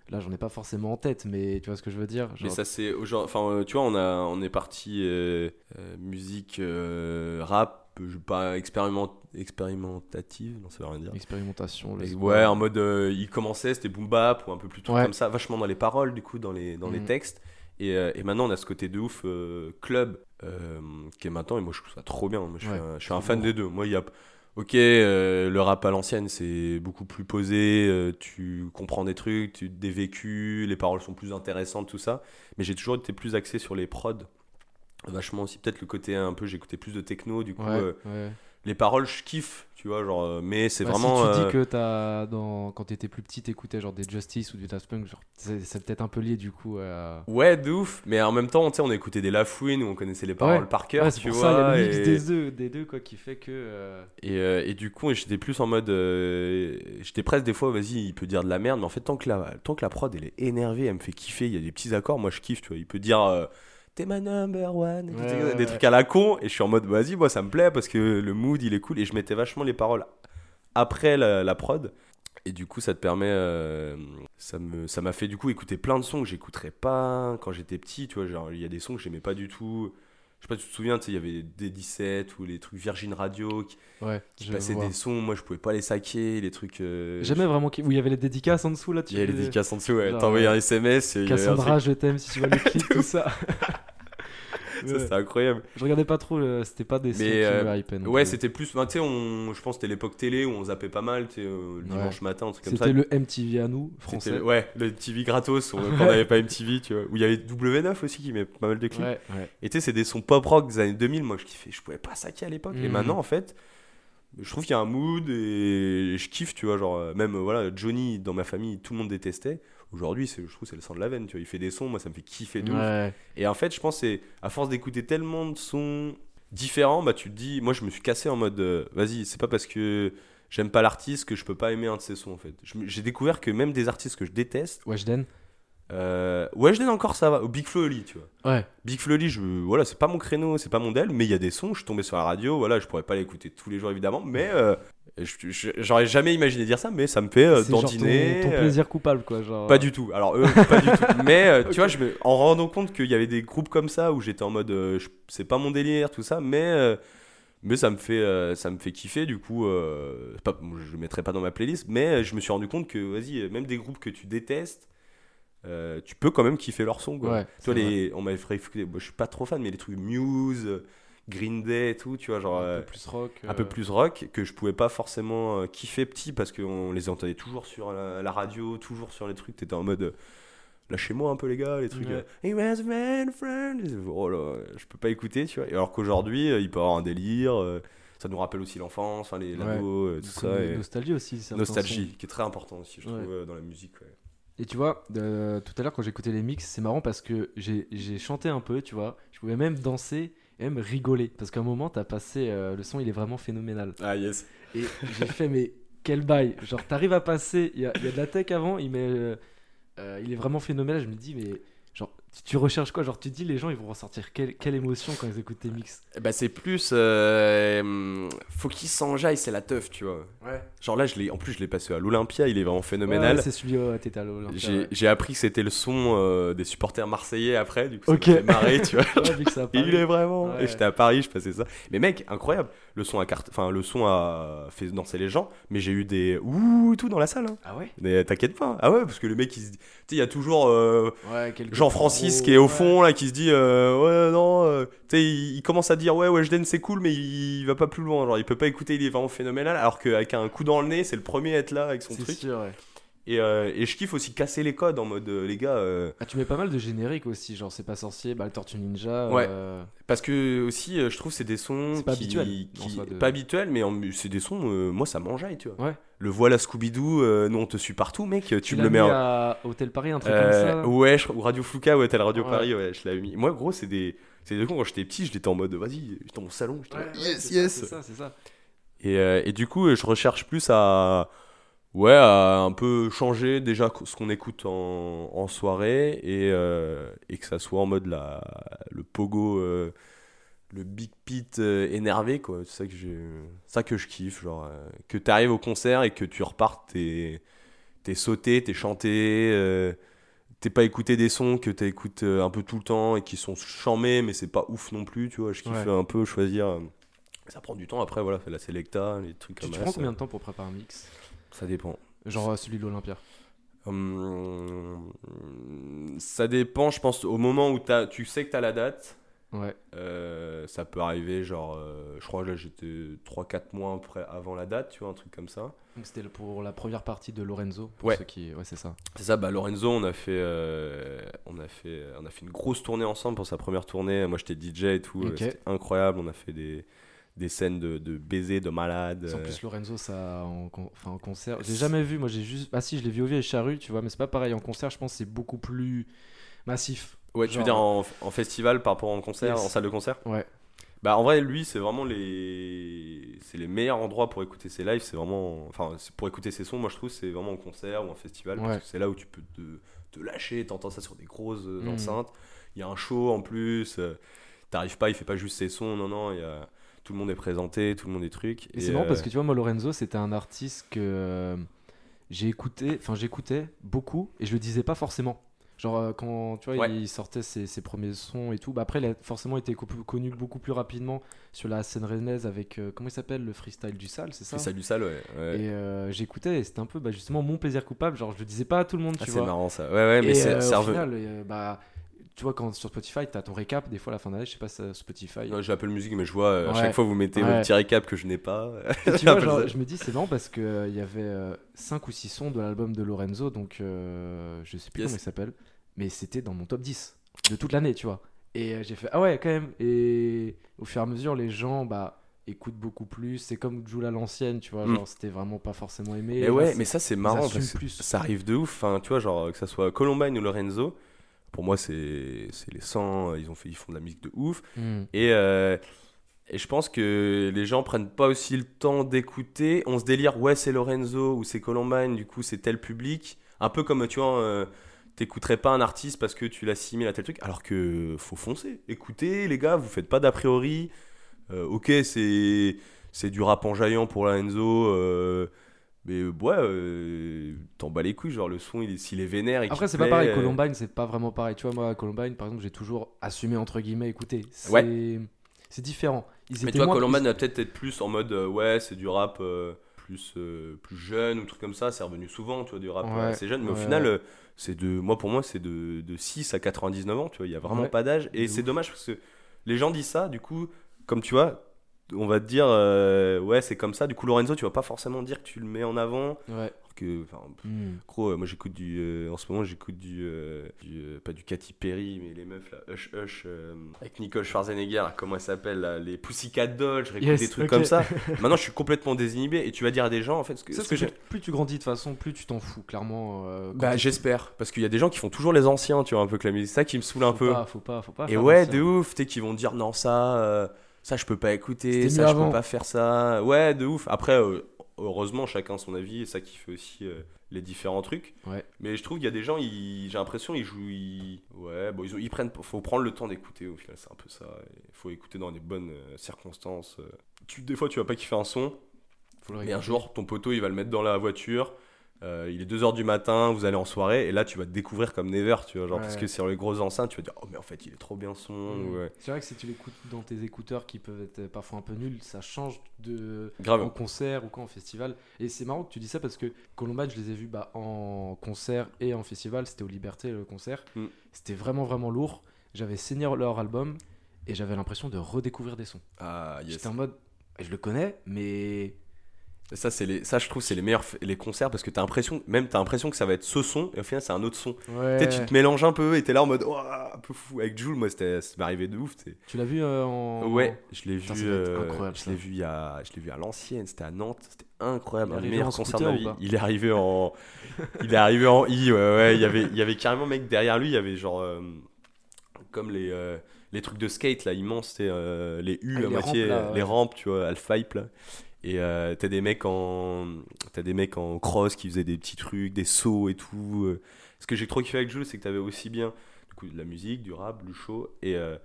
là, j'en ai pas forcément en tête, mais tu vois ce que je veux dire Mais ça, c'est. Enfin, euh, tu vois, on, a, on est parti euh, musique rap, je pas expériment, expérimentative, non, ça veut rien dire. Expérimentation. Ouais, en mode il commençait, c'était boom bap ou un peu plus Ouais. comme ça, vachement dans les paroles du coup, dans les, dans les Mhm. textes. Et, euh, et maintenant on a ce côté de ouf euh, club euh, qui est maintenant, et moi je trouve ça trop bien. Moi, je, suis un, je suis un c'est fan des deux. Moi il y a. Ok, euh, le rap à l'ancienne c'est beaucoup plus posé, euh, tu comprends des trucs, tu, des vécus, les paroles sont plus intéressantes, tout ça. Mais j'ai toujours été plus axé sur les prods. Vachement aussi, peut-être le côté un peu, j'écoutais plus de techno, du coup Ouais, euh, ouais. Les paroles je kiffe, tu vois, genre, euh, mais c'est Bah, vraiment. Si tu euh, dis que t'as dans... quand t'étais plus petit, t'écoutais genre des Justice ou du Daft Punk, genre, c'est c'est peut-être un peu lié du coup à. Ouais, de ouf. Mais en même temps, tu sais, on écoutait des Lafouine où on connaissait les paroles Ouais. par cœur, Ouais, c'est tu pour vois. ça, le mix et, des deux, des deux quoi, qui fait que. euh, et, euh, et du coup, j'étais plus en mode. euh, j'étais presque des fois, vas-y, il peut dire de la merde, mais en fait, tant que la, tant que la prod, elle est énervée, elle me fait kiffer, il y a des petits accords, moi je kiffe, tu vois. Il peut dire. Euh, T'es ma number one, des, Ouais, trucs- ouais, des ouais. trucs à la con, et je suis en mode vas-y, moi ça me plaît parce que le mood il est cool, et je mettais vachement les paroles après la, la prod, et du coup ça te permet, euh, ça me, ça m'a fait du coup écouter plein de sons que j'écouterais pas quand j'étais petit, tu vois, genre il y a des sons que j'aimais pas du tout. Je sais pas, tu te souviens, tu sais, il y avait des 17 ou les trucs Virgin Radio qui, Ouais, qui je passaient des sons, moi je pouvais pas les saquer, les trucs. euh, J'aimais vraiment qu'il- où il y avait les dédicaces en dessous là. Il y avait les dédicaces en dessous, ouais. Genre, T'envoyais euh, un SMS, un Cassandra, truc- je t'aime si tu vois le clip, tout ça. ça Ouais. c'était incroyable. Je regardais pas trop, le- c'était pas des sons Mais, qui euh, me hypaient Ouais, plus. c'était plus. ben, tu sais, on... je pense que c'était l'époque télé où on zappait pas mal, tu sais, euh, le Ouais. dimanche matin, un truc comme ça. C'était le MTV à nous, français. le- Ouais, le TV gratos, on- quand on n'avait pas MTV, tu vois. Où il y avait W9 aussi qui met pas mal de clips. Ouais, ouais. Et tu sais, c'est des sons pop rock des années 2000, moi je kiffais, je pouvais pas saquer à l'époque. Et Mhm. maintenant, en fait, je trouve qu'il y a un mood et je kiffe, tu vois. Genre, euh, même euh, voilà, Johnny, dans ma famille, tout le monde détestait. Aujourd'hui, je trouve c'est le sang de la veine, tu vois. Il fait des sons, moi ça me fait kiffer de ouf. Ouais. Et en fait, je pense c'est à force d'écouter tellement de sons différents, bah tu te dis, moi je me suis cassé en mode, euh, vas-y, c'est pas parce que j'aime pas l'artiste que je peux pas aimer un de ses sons en fait. J'ai découvert que même des artistes que je déteste, Weshden euh, l'ai encore, ça va. Au Big Flo Oli, tu vois. Ouais. Big Flo Oli, je, voilà, c'est pas mon créneau, c'est pas mon del, mais il y a des sons, je suis tombé sur la radio, voilà, je pourrais pas l'écouter tous les jours évidemment, mais euh, j'aurais jamais imaginé dire ça, mais ça me fait euh, genre ton, dandiner. ton euh, plaisir coupable, quoi. Genre... pas du tout. Alors eux, pas du tout. Mais euh, tu vois, je me, en rendant compte qu'il y avait des groupes comme ça où j'étais en mode, euh, c'est pas mon délire, tout ça, mais mais ça me fait ça me fait kiffer. Du coup, pas, je le mettrai pas dans ma playlist, mais je me suis rendu compte que vas-y, même des groupes que tu détestes. tu peux quand même kiffer leur son quoi. Ouais, c'est les on m'avait fait moi, je suis pas trop fan mais les trucs Muse Green Day et tout tu vois genre Un euh, peu plus rock. un peu euh, plus rock que je pouvais pas forcément euh, kiffer petit parce qu'on les entendait toujours sur la, la radio, toujours sur les trucs. T'étais en mode euh, lâchez-moi un peu les gars, les trucs. Ouais. euh, He was man friend. Oh là, je peux pas écouter, tu vois. Et alors qu'aujourd'hui, euh, il peut avoir un délire. euh, ça nous rappelle aussi l'enfance, enfin, les Ouais. labos, euh, tout ça. et Nostalgie aussi. certains nostalgie, qui est très important aussi, je Ouais. trouve, euh, dans la musique. Et tu vois, euh, tout à l'heure quand j'écoutais les mix, c'est marrant parce que j'ai chanté un peu, tu vois. Je pouvais même danser et même rigoler. Parce qu'à un moment, t'as passé. euh, le son, il est vraiment phénoménal. Ah, yes. Et j'ai fait, mais quel bail Genre, t'arrives à passer. Il y a, il y a de la tech avant, il, met, euh, euh, il est vraiment phénoménal. Je me dis, mais tu, tu recherches quoi? Genre, tu dis, les gens, ils vont ressortir quelle, quelle émotion quand ils écoutent tes mix? Bah, c'est plus. euh, hum, faut qu'il s'enjaille, c'est la teuf, tu vois. Ouais. Genre là, je l'ai, en plus, je l'ai passé à l'Olympia, il est vraiment phénoménal. Ouais, c'est celui où t'étais à l'Olympia. J'ai ouais. appris que c'était le son euh, des supporters marseillais après, du coup, ça Ok. m'a fait marrer, tu vois. Ouais, il est vraiment. Ouais. Et j'étais à Paris, je passais ça. Mais mec, incroyable. Le son a carte, enfin le son a fait danser les gens, mais j'ai eu des ouh tout dans la salle. hein. Ah ouais? Mais t'inquiète pas. Ah ouais, parce que le mec, il se dit, tu sais, il y a toujours euh, Ouais, pros, qui est au fond là, qui se dit euh, ouais non, euh, tu sais, il, il commence à dire ouais Weshden c'est cool, mais il, il va pas plus loin. Genre il peut pas écouter, il est vraiment phénoménal. Alors qu'avec un coup dans le nez, c'est le premier à être là avec son truc. sûr, ouais. Et, euh, et je kiffe aussi casser les codes en mode euh, les gars. euh, Ah, tu mets pas mal de génériques aussi, genre c'est pas sorcier, bah le Tortue Ninja. Ouais. Parce que aussi, je trouve c'est des sons C'est pas qui, habituel, qui- de- pas habituels, mais en- c'est des sons. moi, ça m'enjaille, tu vois. Ouais. Le voilà Scooby-Doo, nous on te suit partout, mec. Tu, Tu me le mets mis en. à Hôtel Paris, un truc comme ça. ouais, je- ou Radio Flouka, ouais, t'as la Radio Ouais. Paris, ouais, je l'avais mis. Moi, gros, c'est des, c'est des cons quand j'étais petit, je l'étais en mode, vas-y, j'étais dans mon salon, j'étais yes, yes. C'est ça, c'est ça. Et, et du coup, je recherche plus à, ouais, à un peu changer déjà ce qu'on écoute en, en soirée et, euh, et que ça soit en mode la, le pogo, euh, le big pit euh, énervé, quoi. C'est ça que j'ai, ça que je kiffe, genre que t'arrives au concert et que tu repartes, t'es, t'es sauté, t'es chanté. T'es pas écouté des sons que t'écoutes un peu tout le temps et qui sont chamés, mais c'est pas ouf non plus, tu vois. Je kiffe Ouais. un peu choisir. ça prend du temps après, voilà, c'est la Selecta, les trucs Tu comme ça. prends combien de temps pour préparer un mix? Ça dépend. Genre euh, celui de l'Olympia. Hum, ça dépend, je pense, au moment où t'as- tu sais que tu as la date. Ouais. euh, ça peut arriver, genre, euh, je crois que là j'étais 3-4 mois après, avant la date, tu vois, un truc comme ça. C'était pour la première partie de Lorenzo. Pour Ouais. ceux qui... Ouais, c'est ça. C'est ça, bah Lorenzo, on a fait, euh, on a fait, on a fait une grosse tournée ensemble pour sa première tournée. Moi j'étais DJ et tout, euh, Ok. c'était incroyable. On a fait des, des scènes de, de baisers, de malades. En euh, plus, Lorenzo, ça en, enfin, en concert. J'ai jamais vu, moi j'ai juste. Ah si, je l'ai vu au vieux et Charrue, tu vois, mais c'est pas pareil. En concert, je pense c'est beaucoup plus massif. Ouais, tu veux dire en, en festival par rapport en concert, Yes. en salle de concert? Ouais. Bah en vrai lui c'est vraiment les c'est les meilleurs endroits pour écouter ses lives, c'est vraiment enfin pour écouter ses sons moi je trouve c'est vraiment en concert ou en festival Ouais. parce que c'est là où tu peux te, te lâcher, t'entends ça sur des grosses euh, Mhm. enceintes, il y a un show en plus, euh, t'arrives pas, il fait pas juste ses sons, non non, il y a tout le monde est présenté, tout le monde est truc Et c'est marrant parce que tu vois, moi, Lorenzo, c'était un artiste que euh, j'ai écouté, enfin, j'écoutais beaucoup et je le disais pas forcément. Genre, euh, quand tu vois, Ouais. il sortait ses, ses premiers sons et tout, bah après, il a forcément été co- connu beaucoup plus rapidement sur la scène rennaise avec, euh, comment il s'appelle, le freestyle du sale, c'est ça c'est ça du sale ouais. ouais. Et euh, j'écoutais et c'était un peu bah, justement mon plaisir coupable. Genre, je le disais pas à tout le monde, Ah, tu c'est vois. marrant ça. Ouais ouais mais c'est euh, c'est final, euh, bah, tu vois, quand sur Spotify, t'as ton récap, des fois, à la fin d'année, je sais pas, si Spotify. Ouais, J'ai Apple Music mais je vois euh, à Ouais. chaque fois vous mettez Ouais. le petit récap que je n'ai pas. Tu vois, genre, ça. je me dis, c'est marrant parce qu'il il y avait 5 ou 6 sons de l'album de Lorenzo, donc euh, je sais plus Yes. comment il s'appelle, mais c'était dans mon top 10 de toute l'année, tu vois. Et euh, j'ai fait, ah ouais, quand même. Et au fur et à mesure, les gens bah, écoutent beaucoup plus. C'est comme Joule à l'ancienne, tu vois, Mm. genre c'était vraiment pas forcément aimé. Et ouais, mais ça c'est marrant assument parce que ça arrive de ouf. Enfin, tu vois, genre que ça soit Columbine ou Lorenzo, pour moi c'est les 100, ils ont fait ils font de la musique de ouf. Mm. Et euh, et je pense que les gens prennent pas aussi le temps d'écouter. On se délire, ouais c'est Lorenzo ou c'est Columbine, du coup c'est tel public. Un peu comme tu vois, euh, t'écouterais pas un artiste parce que tu l'assimiles à tel truc, alors que faut foncer. Écoutez les gars, vous faites pas d'a priori. Euh, ok, c'est du rap enjaillant pour Lorenzo. Mais euh, ouais, euh, t'en bats les couilles, genre le son, il est- s'il est vénère et Après, c'est pas pareil. euh, Columbine, c'est pas vraiment pareil. Tu vois, moi, Columbine, par exemple, j'ai toujours assumé, entre guillemets, écouter. C'est Ouais. différent. Ils Mais tu vois, Columbine va peut-être être plus en mode euh, ouais, c'est du rap euh, plus, plus jeune ou truc comme ça. C'est revenu souvent, tu vois, du rap Ouais, assez jeune. Mais au final, c'est de, moi pour moi, c'est de, de 6 à 99 ans, tu vois. Il y a vraiment pas d'âge. Et c'est dommage parce que les gens disent ça, du coup, comme tu vois, on va te dire, euh, ouais, c'est comme ça. Du coup, Lorenzo, tu vas pas forcément dire que tu le mets en avant. Ouais. Que, enfin, Hmm. gros, euh, moi j'écoute du. euh, en ce moment, j'écoute du. euh, du, pas du Katy Perry, mais les meufs là, Hush Hush, avec Nicole Schwarzenegger, là, comment elle s'appelle là, Les Pussycat Dolls, je réécoute Yes, des trucs comme ça. Maintenant, je suis complètement désinhibé et tu vas dire à des gens, en fait, ce que, Ça, ce que j'ai. plus, tu grandis de toute façon, plus tu t'en fous, clairement. Bah, j'espère, parce qu'il y a des gens qui font toujours les anciens, tu vois, un peu que la musique. C'est ça qui me saoule un faut peu. Pas, faut pas, faut pas. Et ouais, de ouf, tu qui vont dire non, ça, ça je peux pas écouter, ça je peux pas faire ça. Ouais, de ouf. Après, heureusement, chacun son avis, et ça qui fait aussi les différents trucs. Ouais. Mais je trouve qu'il y a des gens, ils- j'ai l'impression, ils jouent. ils- Ouais, bon, ils, ont- ils prennent. Faut prendre le temps d'écouter, au final, c'est un peu ça. Il faut écouter dans les bonnes euh, circonstances. euh. Tu, des fois, tu vas pas kiffer un son, Faut le mais un jour, ton poteau, il va le mettre dans la voiture. Euh, il est 2h du matin, vous allez en soirée, et là tu vas te découvrir comme Never, tu vois, genre parce que sur les grosses enceintes, tu vas dire oh mais en fait il est trop bien son, ouais. C'est vrai que si tu l'écoutes dans tes écouteurs qui peuvent être parfois un peu nuls, ça change de grave. en concert ou quoi en festival. Et c'est marrant que tu dis ça parce que Columbine, je les ai vus bah, en concert et en festival. C'était au Liberté le concert. Mm. C'était vraiment vraiment lourd. J'avais saigné leur album et j'avais l'impression de redécouvrir des sons. Ah yes. J'étais en mode, je le connais, mais Ça, c'est les, ça, je trouve, c'est les meilleurs les concerts parce que t'as l'impression, même t'as l'impression que ça va être ce son et au final c'est un autre son. ouais. Tu sais, tu te mélanges un peu et t'es là en mode un peu fou. Avec Jules, moi, c'était, ça m'est arrivé de ouf. t'sais. Tu l'as vu euh, en Ouais, je l'ai Putain, vu. euh, incroyable, je l'ai vu je l'ai vu à l'ancienne. C'était à Nantes. C'était incroyable, un en concerts de ma vie. Il est arrivé en, il est arrivé en i. Ouais, ouais. Il y avait, il y avait carrément mec derrière lui. Il y avait genre euh, comme les. euh, les trucs de skate là immenses, c'était euh, les U Ah, à les moitié, rampes, là, les rampes, tu vois, Alpha Hype là. Et euh, t'as des mecs en t'as des mecs en cross qui faisaient des petits trucs, des sauts et tout. euh. Ce que j'ai trop kiffé avec Jules, c'est que t'avais aussi bien du coup de la musique, du rap, du show et euh,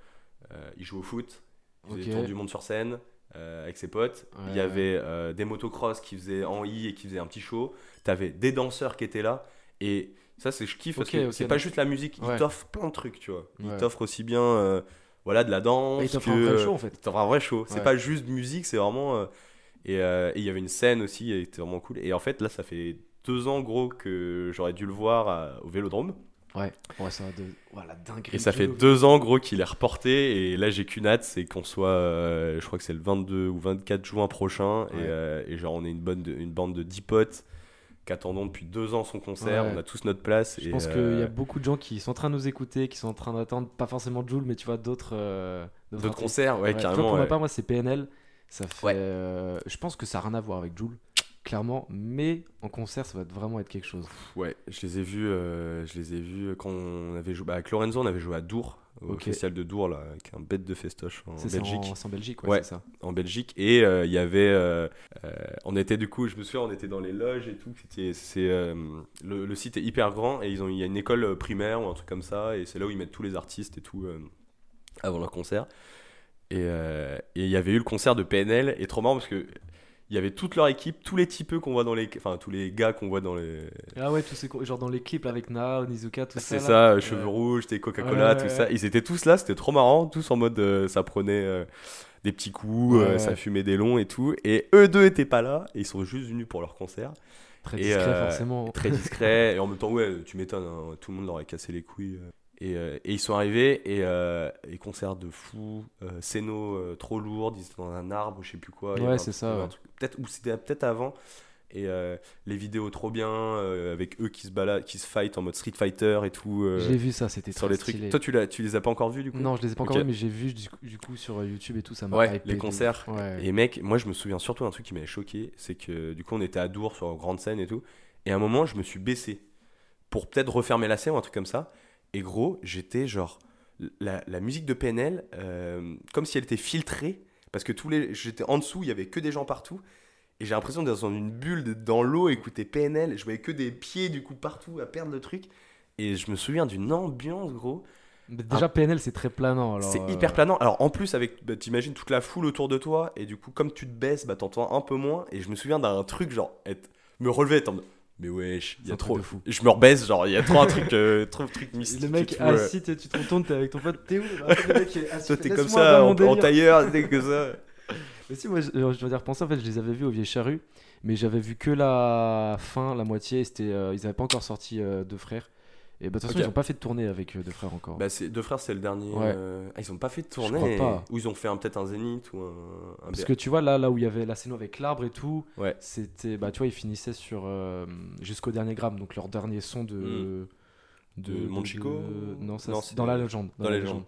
euh, il jouait au foot, il faisait Ok. tour du monde sur scène euh, avec ses potes. Il y avait euh, des motocross qui faisaient en i et qui faisaient un petit show. T'avais des danseurs qui étaient là et ça c'est je kiffe parce que c'est pas juste la musique, il Ouais. t'offre plein de trucs, tu vois. Il Ouais. t'offre aussi bien euh, voilà de la danse il t'offre que un vrai show en fait. il t'offre un vrai show. C'est pas juste musique, c'est vraiment. Euh, et euh, il y avait une scène aussi, et c'était vraiment cool. Et en fait, là, ça fait deux ans, gros, que j'aurais dû le voir à- au vélodrome. Ouais, ouais, ça va de. Voilà, dinguerie. Et ça fait deux ans, gros, qu'il est reporté. Et là, j'ai qu'une hâte, c'est qu'on soit. euh, je crois que c'est le 22 ou 24 juin prochain. Et, euh, et genre, on est une, bonne de- une bande de 10 potes qui attendons depuis deux ans son concert. Ouais. On a tous notre place. Je et, pense qu'il euh, y a beaucoup de gens qui sont en train de nous écouter, qui sont en train d'attendre, pas forcément Joule, mais tu vois, d'autres. euh, D'autres concerts, ouais, Ouais, tu vois, carrément. pour ma part, moi, c'est PNL. Ça fait. Ouais. euh, je pense que ça n'a rien à voir avec Joule, clairement, mais en concert, ça va vraiment être quelque chose. Ouais, je les ai vus, euh, je les ai vus quand on avait joué bah, avec Lorenzo, on avait joué à Dour, au Ok. festival de Dour là, avec un bête de festoche en Belgique, en, c'est en Belgique, ouais, Ouais. c'est ça. en Belgique, et euh, il y avait, euh, euh, on était du coup, je me souviens, on était dans les loges et tout, c'était, c'est, euh, le, le site est hyper grand et ils ont, il y a une école primaire ou un truc comme ça, et c'est là où ils mettent tous les artistes et tout euh, avant leur concert, et euh, et il y avait eu le concert de PNL, et trop marrant parce que il y avait toute leur équipe, tous les typeux qu'on voit dans les, enfin tous les gars qu'on voit dans les, Ah ouais, tous ces. Genre dans les clips avec Nao, Nizuka, tout ça. C'est là. ça, Ouais. cheveux rouges, t'es Coca-Cola, Ouais, tout ça. Ils étaient tous là, c'était trop marrant, tous en mode euh, ça prenait euh, des petits coups, euh, ça fumait des longs et tout. Et eux deux étaient pas là, et ils sont juste venus pour leur concert. Très Et, discret, forcément. Très discret, et en même temps, ouais, tu m'étonnes, hein, tout le monde leur a cassé les couilles. Euh. Et, euh, et ils sont arrivés, et, euh, et concert de fou, euh, scéno euh, trop lourde, ils étaient dans un arbre, je sais plus quoi. Ouais, c'est ça, ouais. Peut-être, ou c'était peut-être avant. Et euh, les vidéos trop bien, avec eux qui se baladent, qui se fight en mode Street Fighter et tout. J'ai vu ça, c'était sur les trucs. stylé. Toi, tu, l'as, tu les as pas encore vus du coup? Non, je les ai pas encore Ok. vus, mais j'ai vu du coup, du coup sur YouTube et tout, ça m'a Ouais, les concerts. Ouais. Et mec, moi je me souviens surtout d'un truc qui m'avait choqué, c'est que du coup on était à Dour sur une grande scène et tout, et à un moment je me suis baissé pour peut-être refermer la scène ou un truc comme ça, et gros j'étais genre la, la musique de PNL euh, comme si elle était filtrée parce que tous les j'étais en dessous, il y avait que des gens partout. Et j'ai l'impression d'être dans une bulle de- dans l'eau, écouter PNL. Je voyais que des pieds du coup partout à perdre le truc. Et je me souviens d'une ambiance, gros. Mais déjà, PNL, c'est très planant. Ah. C'est euh, hyper planant. Alors en plus, avec, bah, t'imagines toute la foule autour de toi, et du coup, comme tu te baisses, bah, t'entends un peu moins. Et je me souviens d'un truc, genre, être, me relever, être en mode, mais wesh, il y a trop. de fou. Je me rebaisse, genre, il y a trop un truc, euh, trop de trucs mystiques. Le mec tout, assis, tu tu te retournes, t'es avec ton pote, t'es où? Le mec est assis, Toi, t'es comme ça, en, tailleur, dès que ça. Mais si, moi, je, je dois dire, repenser, en fait, je les avais vus au Vieille Charrue, mais j'avais vu que la fin, la moitié, c'était, euh, ils avaient pas encore sorti euh, Deux Frères. Et bah, de toute façon, Ok. ils ont pas fait de tournée avec euh, deux frères encore. Bah, c'est deux frères, c'est le dernier. Ouais. euh, Ah, ils ont pas fait de crois tournée. pas. Ou ils ont fait un- peut-être un zénith ou un. un Parce que tu vois, là, là où il y avait la scène avec l'arbre et tout, Ouais. c'était. Bah, tu vois, ils finissaient sur. euh, jusqu'au dernier gramme, donc leur dernier son de. De Monchico Non, ça, Non, c'est c'est dans la de- légende. dans la légende.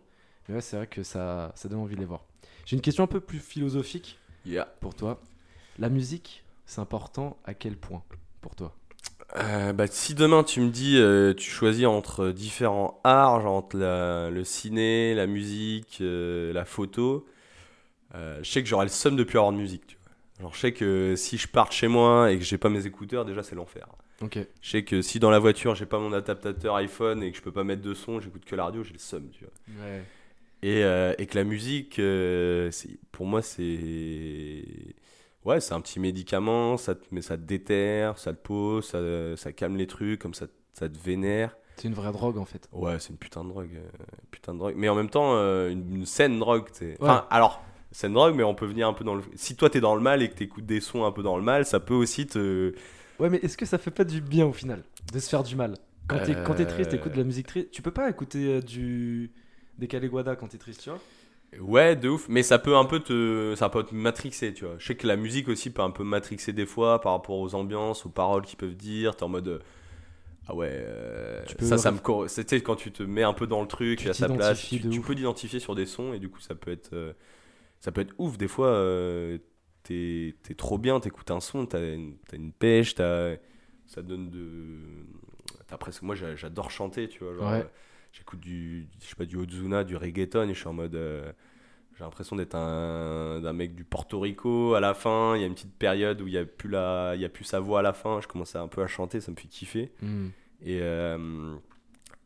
Mais ouais, c'est vrai que ça, ça donne envie de les voir. J'ai une question un peu plus philosophique Yeah. pour toi. La musique, c'est important à quel point pour toi? Euh, bah, si demain tu me dis, euh, tu choisis entre différents arts, genre entre la- le ciné, la musique, euh, la photo, euh, je sais que j'aurai le seum de plus avoir de musique. Tu vois. Genre, je sais que si je pars de chez moi et que j'ai pas mes écouteurs, déjà c'est l'enfer. Ok. Je sais que si dans la voiture j'ai pas mon adaptateur iPhone et que je peux pas mettre de son, j'écoute que la radio, j'ai le seum. Tu vois. Ouais. Et, euh, et que la musique, euh, pour moi, c'est. Ouais, c'est un petit médicament, ça te, mais ça te déterre, ça te pose, ça, ça calme les trucs, comme ça, ça te vénère. C'est une vraie drogue en fait. Ouais, c'est une putain de drogue. euh, putain de drogue. Mais en même temps, euh, une, une saine drogue, tu sais. Enfin, alors, saine drogue, mais on peut venir un peu dans le. Si toi t'es dans le mal et que t'écoutes des sons un peu dans le mal, ça peut aussi te. Ouais, mais est-ce que ça fait pas du bien au final de se faire du mal? Quand t'es quand t'es triste, Euh. t'écoutes de la musique triste. Tu peux pas écouter euh, du des Caliguada quand t'es triste, tu vois? Ouais, de ouf, mais ça peut un peu te, ça peut te matrixer, tu vois. Je sais que la musique aussi peut un peu matrixer des fois par rapport aux ambiances, aux paroles qu'ils peuvent dire. T'es en mode, euh, ah ouais, euh, Tu peux ça, ça me, sais, quand tu te mets un peu dans le truc, Tu à sa place, tu, peux t'identifier sur des sons et du coup ça peut être, euh, ça peut être ouf. Des fois, euh, t'es, t'es trop bien, t'écoutes un son, t'as une, t'as une pêche, t'as, ça donne de, t'as presque, moi j'a- j'adore chanter, tu vois. genre, Ouais. J'écoute du, je sais pas, du Ozuna, du reggaeton et je suis en mode. euh, j'ai l'impression d'être un, mec du Porto Rico à la fin. Il y a une petite période où il n'y a, plus la- il y a plus sa voix à la fin. Je commençais un peu à chanter, ça me fait kiffer. Hmm. Et, euh,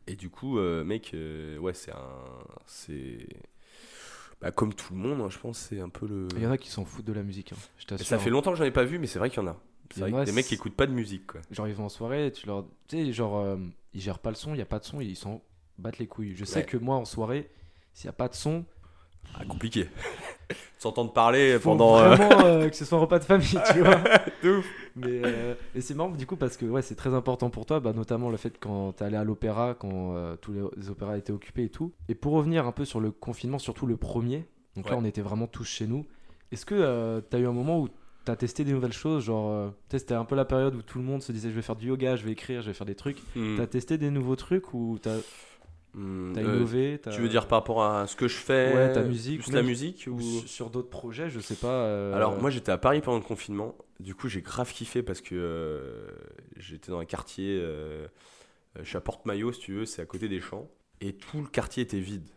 et du coup, euh, mec, ouais, c'est un. C'est. Bah, comme tout le monde, hein, je pense, c'est un peu le. Il y en a qui s'en foutent de la musique, hein, je ça fait longtemps que j'en ai pas vu, mais c'est vrai qu'il y en a. C'est vrai que des mecs qui écoutent pas de musique, quoi. Genre ils vont en soirée, tu leur... Tu sais, genre euh, ils gèrent pas le son, il y a pas de son, ils s'en battent les couilles. Je sais Ouais. que moi en soirée, s'il y a pas de son, Ah, compliqué. S'entendre parler pendant. euh, vraiment euh, que ce soit un repas de famille, tu vois. de ouf. Mais, euh, mais c'est marrant du coup parce que ouais, c'est très important pour toi, bah, notamment le fait quand t'es allé à l'opéra, quand euh, tous les, les opéras étaient occupés et tout. Et pour revenir un peu sur le confinement, surtout le premier, donc là on était vraiment tous chez nous. Est-ce que t'as eu un moment où t'as testé des nouvelles choses, genre c'était un peu la période où tout le monde se disait je vais faire du yoga, je vais écrire, je vais faire des trucs. Hmm. T'as testé des nouveaux trucs ou t'as Hmm, t'as euh, innové Tu veux dire par rapport à ce que je fais Ouais, ta musique, Plus la musique ou ou... su- sur d'autres projets, je sais pas. euh, Alors moi j'étais à Paris pendant le confinement, du coup j'ai grave kiffé parce que euh, j'étais dans un quartier, je suis à Porte-Maillot si tu veux, c'est à côté des champs, et tout le quartier était vide,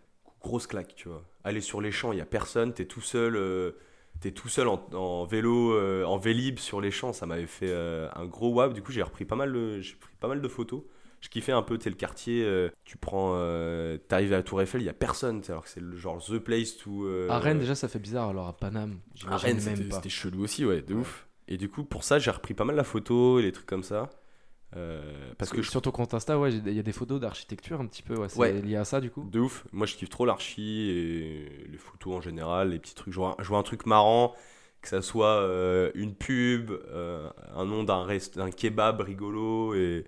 grosse claque tu vois. Aller sur les champs, il y a personne, t'es tout seul, t'es tout seul en, en vélo, en vélib sur les champs, ça m'avait fait un gros wow, du coup j'ai repris pas mal j'ai pris pas mal de photos. Je kiffais un peu, tu le quartier, euh, tu prends, euh, t'arrives à la Tour Eiffel, il y a personne, alors que c'est le genre the place to... euh, À Rennes déjà ça fait bizarre, alors à Paname, à Rennes, même c'était chelou aussi, ouais, de Ouais. ouf. Et du coup, pour ça, j'ai repris pas mal la photo et les trucs comme ça. Euh, parce que je sur ton compte Insta, ouais, il y a des photos d'architecture un petit peu, ouais, c'est Ouais. lié à ça du coup. de ouf. Moi, je kiffe trop l'archi et les photos en général, les petits trucs. Je vois, je vois un truc marrant, que ça soit euh, une pub, euh, un nom d'un rest- d'un kebab rigolo et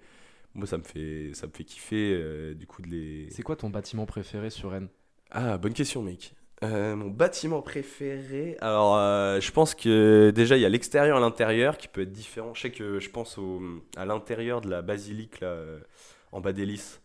moi, ça me fait, ça me fait kiffer euh, du coup de les. C'est quoi ton bâtiment préféré sur Rennes Ah, bonne question, mec. Euh, mon bâtiment préféré. Alors, euh, je pense que déjà, il y a l'extérieur et l'intérieur qui peut être différent. Je sais que je pense au, à l'intérieur de la basilique, là, en bas d'hélice,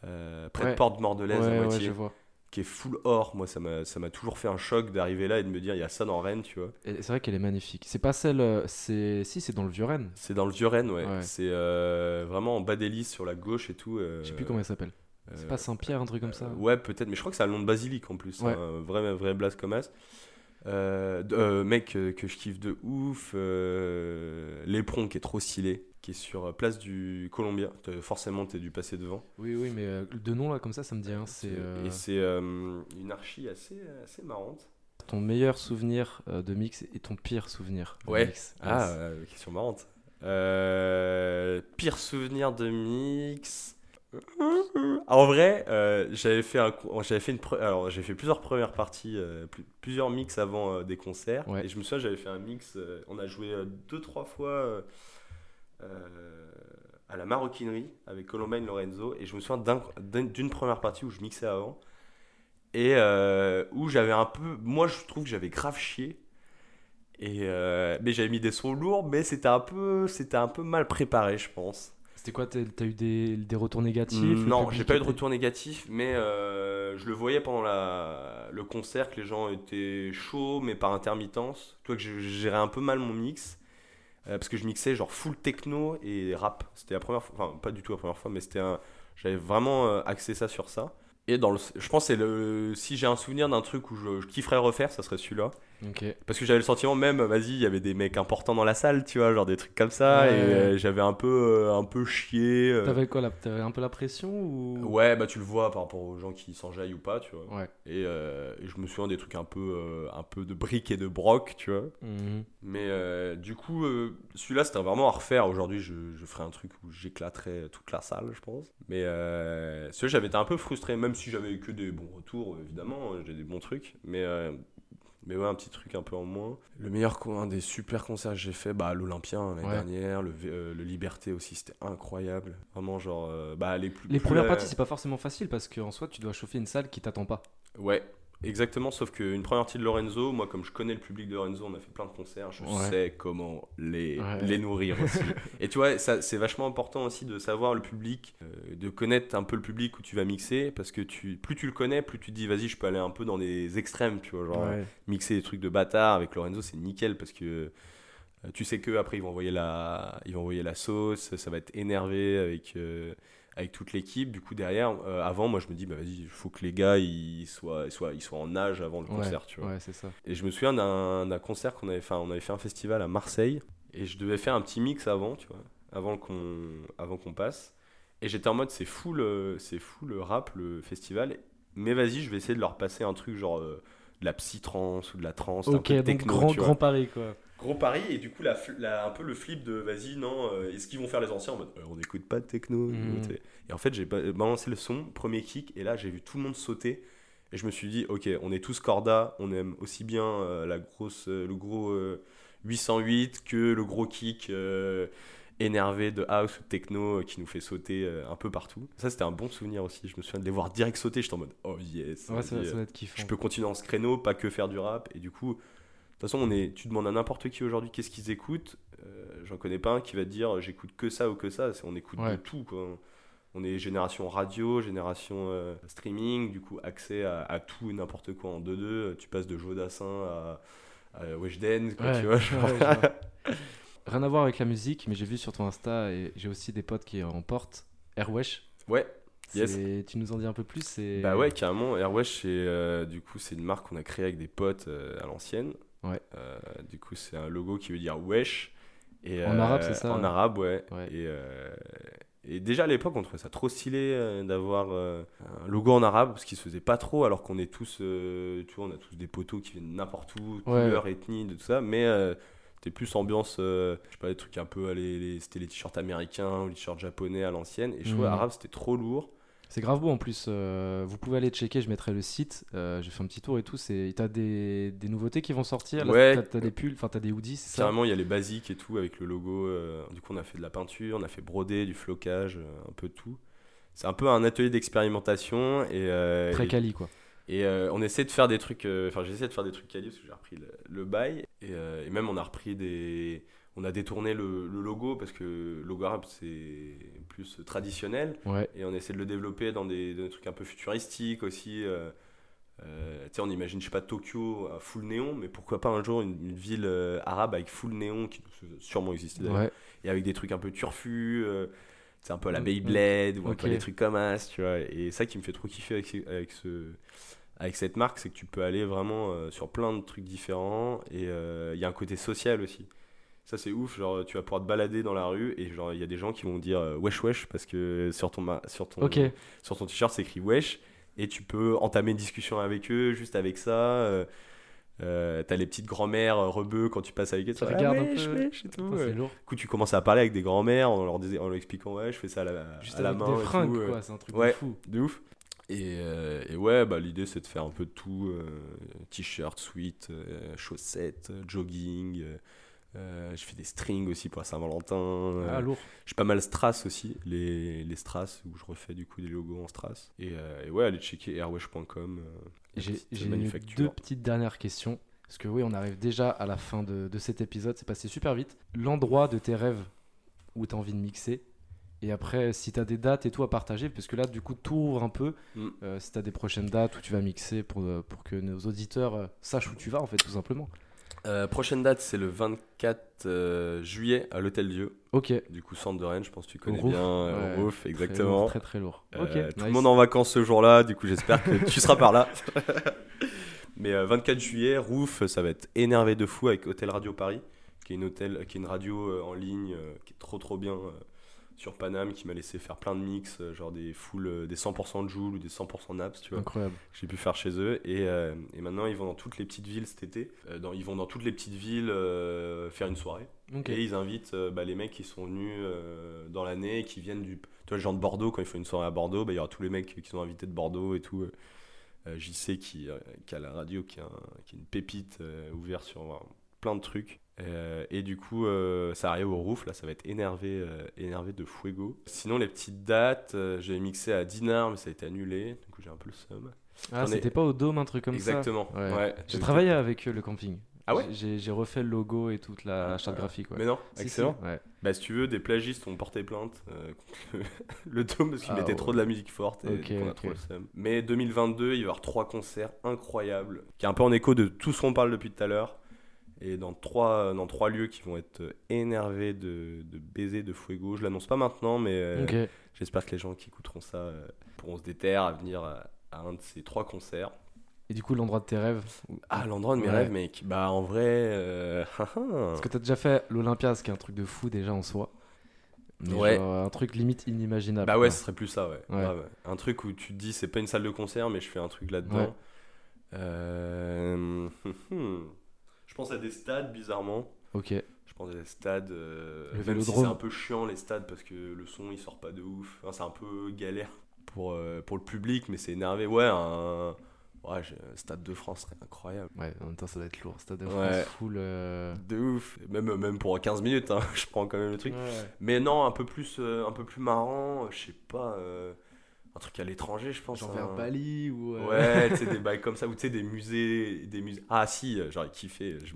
près Ouais. de Porte Mordelaise, Ouais, à ouais, moitié, je vois. Qui est full or. Moi, ça m'a toujours fait un choc d'arriver là et de me dire, il y a ça dans Rennes, tu vois. Et c'est vrai qu'elle est magnifique. C'est pas celle, euh, c'est si c'est dans le vieux Rennes. C'est dans le vieux Rennes, ouais. Ouais. C'est euh, vraiment en bas d'hélice, sur la gauche et tout. euh, Je sais plus comment elle s'appelle. C'est euh, pas Saint-Pierre, un truc comme ça. Ouais, peut-être, mais je crois que c'est un nom de basilic en plus. Ouais. Un vrai, vrai blast comme as. Euh, euh, mec euh, que je kiffe de ouf. L'éperon qui est trop stylé, qui est sur euh, place du Columbia. T'as- Forcément, t'es dû passer devant. Oui, oui, mais euh, de nom là comme ça, ça me dit rien. Euh, Et c'est euh, une archi assez, assez marrante. ton meilleur souvenir de mix et ton pire souvenir. de Ouais. mix. Ah, question marrante. Pire souvenir de mix. En vrai, j'avais fait un, fait une, alors j'ai fait plusieurs premières parties, plus- plusieurs mix avant des concerts. Ouais. Et je me souviens, j'avais fait un mix. on a joué deux trois fois euh, à la maroquinerie avec Columbine Lorenzo. Et je me souviens d'un- d'un- d'une première partie où je mixais avant. Et euh, où j'avais un peu. Moi, je trouve que j'avais grave chié. Et euh, mais j'avais mis des sons lourds, mais c'était un peu, c'était un peu mal préparé, je pense. C'était quoi T'as eu des, des retours négatifs non, j'ai pas eu de retour négatif, mais euh, je le voyais pendant la, le concert que les gens étaient chauds, mais par intermittence. Toi, que je je gérais un peu mal mon mix. Euh, parce que je mixais genre full techno et rap. C'était la première fois, enfin pas du tout la première fois, mais c'était un. J'avais vraiment euh, axé ça sur ça. Et dans le, je pense que si j'ai un souvenir d'un truc où je, je kifferais refaire, ça serait celui-là. Parce que j'avais le sentiment même, vas-y, il y avait des mecs importants dans la salle, tu vois, genre des trucs comme ça, Ouais. et euh, j'avais un peu, euh, un peu chié. euh. T'avais quoi là T'avais un peu la pression ou? Ouais, bah tu le vois par rapport aux gens qui s'enjaillent ou pas, tu vois. Ouais. Et, et je me souviens des trucs un peu, un peu de briques et de broc, tu vois. Mhm. Mais du coup, celui-là, c'était vraiment à refaire. Aujourd'hui, je, je ferai un truc où j'éclaterais toute la salle, je pense. Mais celui-là, j'avais été un peu frustré, même si j'avais eu que des bons retours, évidemment. J'ai des bons trucs. Mais, mais ouais, un petit truc un peu en moins. Le meilleur, un des super concerts que j'ai fait, bah, l'Olympien l'année Ouais. dernière. Le, euh, le Liberté aussi, c'était incroyable. Vraiment, genre, euh, bah, les plus. Les plus premières la- parties, c'est pas forcément facile parce qu'en soi, tu dois chauffer une salle qui t'attend pas. Ouais, exactement. Sauf qu'une première partie de Lorenzo, moi, comme je connais le public de Lorenzo, on a fait plein de concerts, je Ouais. sais comment les, Ouais. les nourrir aussi. Et tu vois, c'est vachement important aussi de savoir le public, euh, de connaître un peu le public où tu vas mixer, parce que tu, plus tu le connais, plus tu te dis, vas-y, je peux aller un peu dans des extrêmes, tu vois, genre Ouais. mixer des trucs de bâtard avec Lorenzo, c'est nickel parce que euh, tu sais que après ils vont envoyer la, ils vont envoyer la sauce, ça va être énervé avec euh, avec toute l'équipe. Du coup derrière, euh, avant moi je me dis bah vas-y, il faut que les gars ils soient, ils soient, ils soient en âge avant le Ouais, concert, tu vois. Ouais, c'est ça. Et je me souviens d'un concert qu'on avait fait, on avait fait un festival à Marseille et je devais faire un petit mix avant, tu vois, avant qu'on avant qu'on passe. Et j'étais en mode c'est fou le c'est fou le rap le festival, mais vas-y, je vais essayer de leur passer un truc genre euh, de la psy-trance ou de la trance, un Ok, peu donc techno, grand, grand pari quoi. Gros pari et du coup la, un peu le flip de vas-y non euh, est-ce qu'ils vont faire les anciens en mode euh, on n'écoute pas de techno sais. et en fait j'ai ba- balancé le son premier kick et là j'ai vu tout le monde sauter et je me suis dit ok on est tous corda on aime aussi bien euh, la grosse euh, le gros euh, 808 que le gros kick énervé de house ou techno qui nous fait sauter un peu partout ça c'était un bon souvenir aussi je me souviens de les voir direct sauter j'étais en mode oh yes Ouais, ça, va- ça va être kiffant. je peux continuer dans ce créneau, pas que faire du rap. Et du coup, toute façon, on est, tu demandes à n'importe qui aujourd'hui qu'est-ce qu'ils écoutent. euh, J'en connais pas un qui va te dire j'écoute que ça ou que ça. On écoute de tout. Quoi. On est génération radio, génération euh, streaming, du coup, accès à, à tout et n'importe quoi en 2-2. Tu passes de Jodassin à, à Weshden, quoi, Ouais, tu vois. genre. ouais. Rien à voir avec la musique, mais j'ai vu sur ton Insta et j'ai aussi des potes qui en portent. Airwesh. ouais, Yes. Tu nous en dis un peu plus. Bah ouais, carrément. Airwesh, c'est euh, du coup c'est une marque qu'on a créée avec des potes euh, à l'ancienne. Ouais. Euh, du coup, c'est un logo qui veut dire wesh. Et, En arabe, c'est ça En arabe, ouais. Ouais. Et, euh, et déjà à l'époque, on trouvait ça trop stylé euh, d'avoir euh, un logo en arabe parce qu'il se faisait pas trop, alors qu'on est tous, euh, tu vois, on a tous des poteaux qui viennent n'importe où, Ouais. couleur, ethnie, de tout ça. Mais euh, c'était plus ambiance, euh, je sais pas, des trucs un peu, les, les- c'était les t-shirts américains ou les t-shirts japonais à l'ancienne. Et je trouvais Mhm. arabe, c'était trop lourd. C'est grave beau en plus. euh, vous pouvez aller checker, je mettrai le site. euh, J'ai fait un petit tour et tout. c'est- T'as des, des nouveautés qui vont sortir. là, Ouais. T'as t'as des pulls, enfin t'as des hoodies, c'est Carrément, il y a les basiques et tout avec le logo. euh, du coup, on a fait de la peinture, on a fait broder, du flocage, un peu tout. C'est un peu un atelier d'expérimentation et, Très et, quali quoi. et, on essaie de faire des trucs. Enfin, j'essaie de faire des trucs quali parce que j'ai repris le, le bail et, et même on a repris des. On a détourné le, le logo parce que le logo arabe c'est plus traditionnel Ouais. et on essaie de le développer dans des, des trucs un peu futuristiques aussi. euh, euh, tu sais, on imagine, je sais pas, Tokyo à full néon, mais pourquoi pas un jour une, une ville euh, arabe avec full néon qui doit sûrement exister d'ailleurs, Ouais. et avec des trucs un peu turfus, c'est un peu à la Mm, Beyblade ou un peu des trucs comme ça, tu vois. Et ça qui me fait trop kiffer avec, avec, ce, avec cette marque, c'est que tu peux aller vraiment sur plein de trucs différents et il y a un côté social aussi. Ça c'est ouf, genre tu vas pouvoir te balader dans la rue et genre il y a des gens qui vont dire euh, wesh wesh parce que sur ton ma- sur ton sur ton t-shirt c'est écrit wesh et tu peux entamer une discussion avec eux juste avec ça. euh, euh, T'as les petites grand-mères euh, rebeux quand tu passes avec eux. Tu regardes un wesh, peu. wesh et tout. Putain, lourd. Du coup, tu commences à parler avec des grands-mères en leur, disant- en leur expliquant Ouais, je fais ça à la, Juste à la main. des et fringues tout, quoi. C'est un truc ouais. de fou. de ouf. Et, euh, et ouais, bah, l'idée c'est de faire un peu de tout euh, t-shirt, sweat, euh, chaussettes, jogging, euh, je fais des strings aussi pour la Saint-Valentin. Euh, Ah, lourd. je pas mal strass aussi, les, les strass où je refais du coup des logos en strass. Et, euh, et ouais, allez checker airwash.com. euh, J'ai deux petites dernières questions. Parce que oui, on arrive déjà à la fin de, de cet épisode. C'est passé super vite. L'endroit de tes rêves où tu as envie de mixer. Et après, si tu as des dates et tout à partager, parce que là, du coup, tout ouvre un peu. Mm. Euh, si tu as des prochaines dates où tu vas mixer pour, pour que nos auditeurs sachent où tu vas, en fait, tout simplement. Euh, prochaine date, c'est le 24 euh, juillet à l'Hôtel Dieu. Ok. Du coup, centre de Rennes, je pense que tu connais Roof. bien. euh, Ouais, Roof, Très exactement. lourd, Très, très lourd. Euh. Tout le monde en vacances ce jour-là, du coup j'espère que tu seras par là. Mais euh, 24 juillet, Roof, ça va être énervé de fou avec Hôtel Radio Paris, qui est une, hôtel, qui est une radio euh, en ligne, euh, qui est trop trop bien euh, sur Paname, qui m'a laissé faire plein de mix, euh, genre des full, euh, des 100% de Joule ou des 100% Naps, tu vois. Incroyable. que J'ai pu faire chez eux et, euh, et maintenant ils vont dans toutes les petites villes cet été. Euh, dans- ils vont dans toutes les petites villes euh, faire une soirée. Et ils invitent bah, les mecs qui sont venus dans l'année et qui viennent du. Tu vois, les gens de Bordeaux, quand ils font une soirée à Bordeaux, bah, il y aura tous les mecs qui sont invités de Bordeaux et tout. JC qui, qui a la radio, qui, a un- qui est une pépite ouverte sur plein de trucs. Euh, et du coup, euh, ça arrive au roof, là, ça va être énervé, euh, énervé de fuego. Sinon, les petites dates, euh, j'avais mixé à Dinard, mais ça a été annulé. Du coup, j'ai un peu le seum. Ah, ai- c'était pas au Dôme, un truc comme Exactement. ça Ouais. Ouais. J'ai travaillé avec eux, le camping. Ah ouais J'ai refait le logo et toute la, la charte Ah, graphique. Ouais. Mais non, Si, excellent. si, ouais. Bah, si tu veux, des plagistes ont porté plainte contre le, dôme parce qu'il Ah, mettait trop de la musique forte et Ok, du coup, on a trop le seum. Mais 2022, il va y avoir trois concerts incroyables qui est un peu en écho de tout ce qu'on parle depuis tout à l'heure. Et dans trois, dans trois lieux qui vont être énervés de, de baiser de fuego. Je l'annonce pas maintenant, mais euh, j'espère que les gens qui écouteront ça euh, pourront se déterre à venir à, à un de ces trois concerts. Et du coup, l'endroit de tes rêves Ah, l'endroit de mes Ouais. rêves, mec. Bah, en vrai. euh, Parce que t'as déjà fait l'Olympia, ce qui est un truc de fou déjà en soi. Mais Ouais. genre, un truc limite inimaginable. Bah ouais, ce serait plus ça, ouais. Ouais. Un truc où tu te dis, c'est pas une salle de concert, mais je fais un truc là-dedans. Euh, Je pense à des stades, bizarrement. Ok. Je pense à des stades. euh, Le Même si c'est un peu chiant, les stades, parce que le son, il sort pas de ouf. Enfin, c'est un peu galère pour, euh, pour le public, mais c'est énervé. Ouais, un. Ouais, stade de France serait incroyable. Ouais, en même temps, ça doit être lourd. Stade de Ouais. France full. euh, De ouf. Même, même pour 15 minutes, hein, je prends quand même le truc. Mais non, un peu plus, euh, un peu plus marrant, je sais pas, euh, un truc à l'étranger, je pense. Genre hein. vers Bali ou. euh, Ouais, tu sais, des bails comme ça, ou tu sais, des musées, des musées. Ah si, euh, j'aurais kiffé, je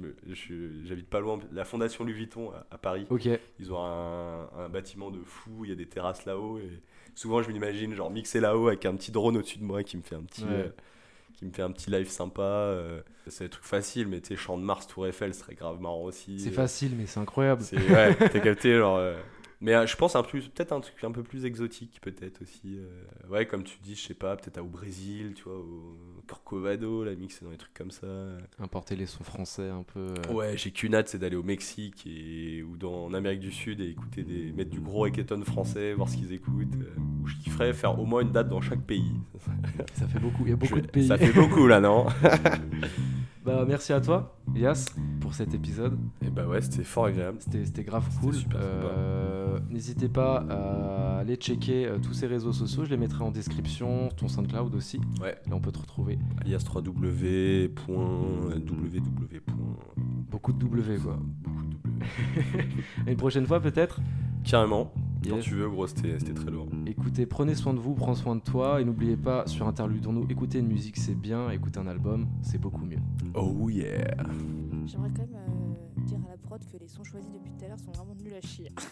j'habite pas loin, la Fondation Louis Vuitton à, à Paris, Ok. ils ont un, un bâtiment de fou, il y a des terrasses là-haut, et souvent je m'imagine genre mixer là-haut avec un petit drone au-dessus de moi qui me fait un petit... Ouais. euh, qui me fait un petit live sympa, euh, c'est des trucs faciles, mais tu sais, Champ de Mars, Tour Eiffel, ce serait grave marrant aussi. C'est facile, mais c'est incroyable. ouais, t'as capté genre. Mais euh, je pense un plus, peut-être un truc un peu plus exotique, peut-être aussi. euh, Ouais, comme tu dis, je sais pas, peut-être au Brésil, tu vois, au Corcovado, la mixer dans des trucs comme ça. Importer les sons français un peu. euh, Ouais, j'ai qu'une hâte, c'est d'aller au Mexique et ou dans en Amérique du Sud et écouter des mettre du gros reggaeton français, voir ce qu'ils écoutent. euh, Ou je kifferais faire au moins une date dans chaque pays. Ça fait beaucoup. Il y a beaucoup Je- de pays. Ça fait beaucoup là, non? Bah, merci à toi, Yas, pour cet épisode. Et bah ouais, c'était fort agréable. C'était grave cool. super sympa. Euh, N'hésitez pas à aller checker euh, tous ces réseaux sociaux. Je les mettrai en description, ton SoundCloud aussi. Ouais. Là, on peut te retrouver. Alias 3w.ww. Beaucoup de W, quoi. Beaucoup de W. Une prochaine fois, peut-être? Carrément. Quand tu veux, gros, c'était très lourd. Écoutez, prenez soin de vous, prends soin de toi. Et n'oubliez pas, sur Interlude-nous, écouter une musique, c'est bien. Écouter un album, c'est beaucoup mieux. Oh yeah. J'aimerais quand même euh, dire à la prod que les sons choisis depuis tout à l'heure sont vraiment nuls à chier.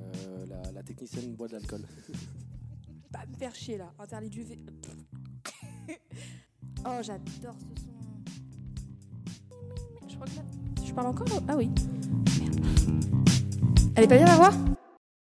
Euh, la, la technicienne boit de l'alcool. Pas me faire chier là, interdit du V. oh, j'adore ce son. Je crois que là. Je parle encore? Ah oui. Merde. Elle est pas bien la voix?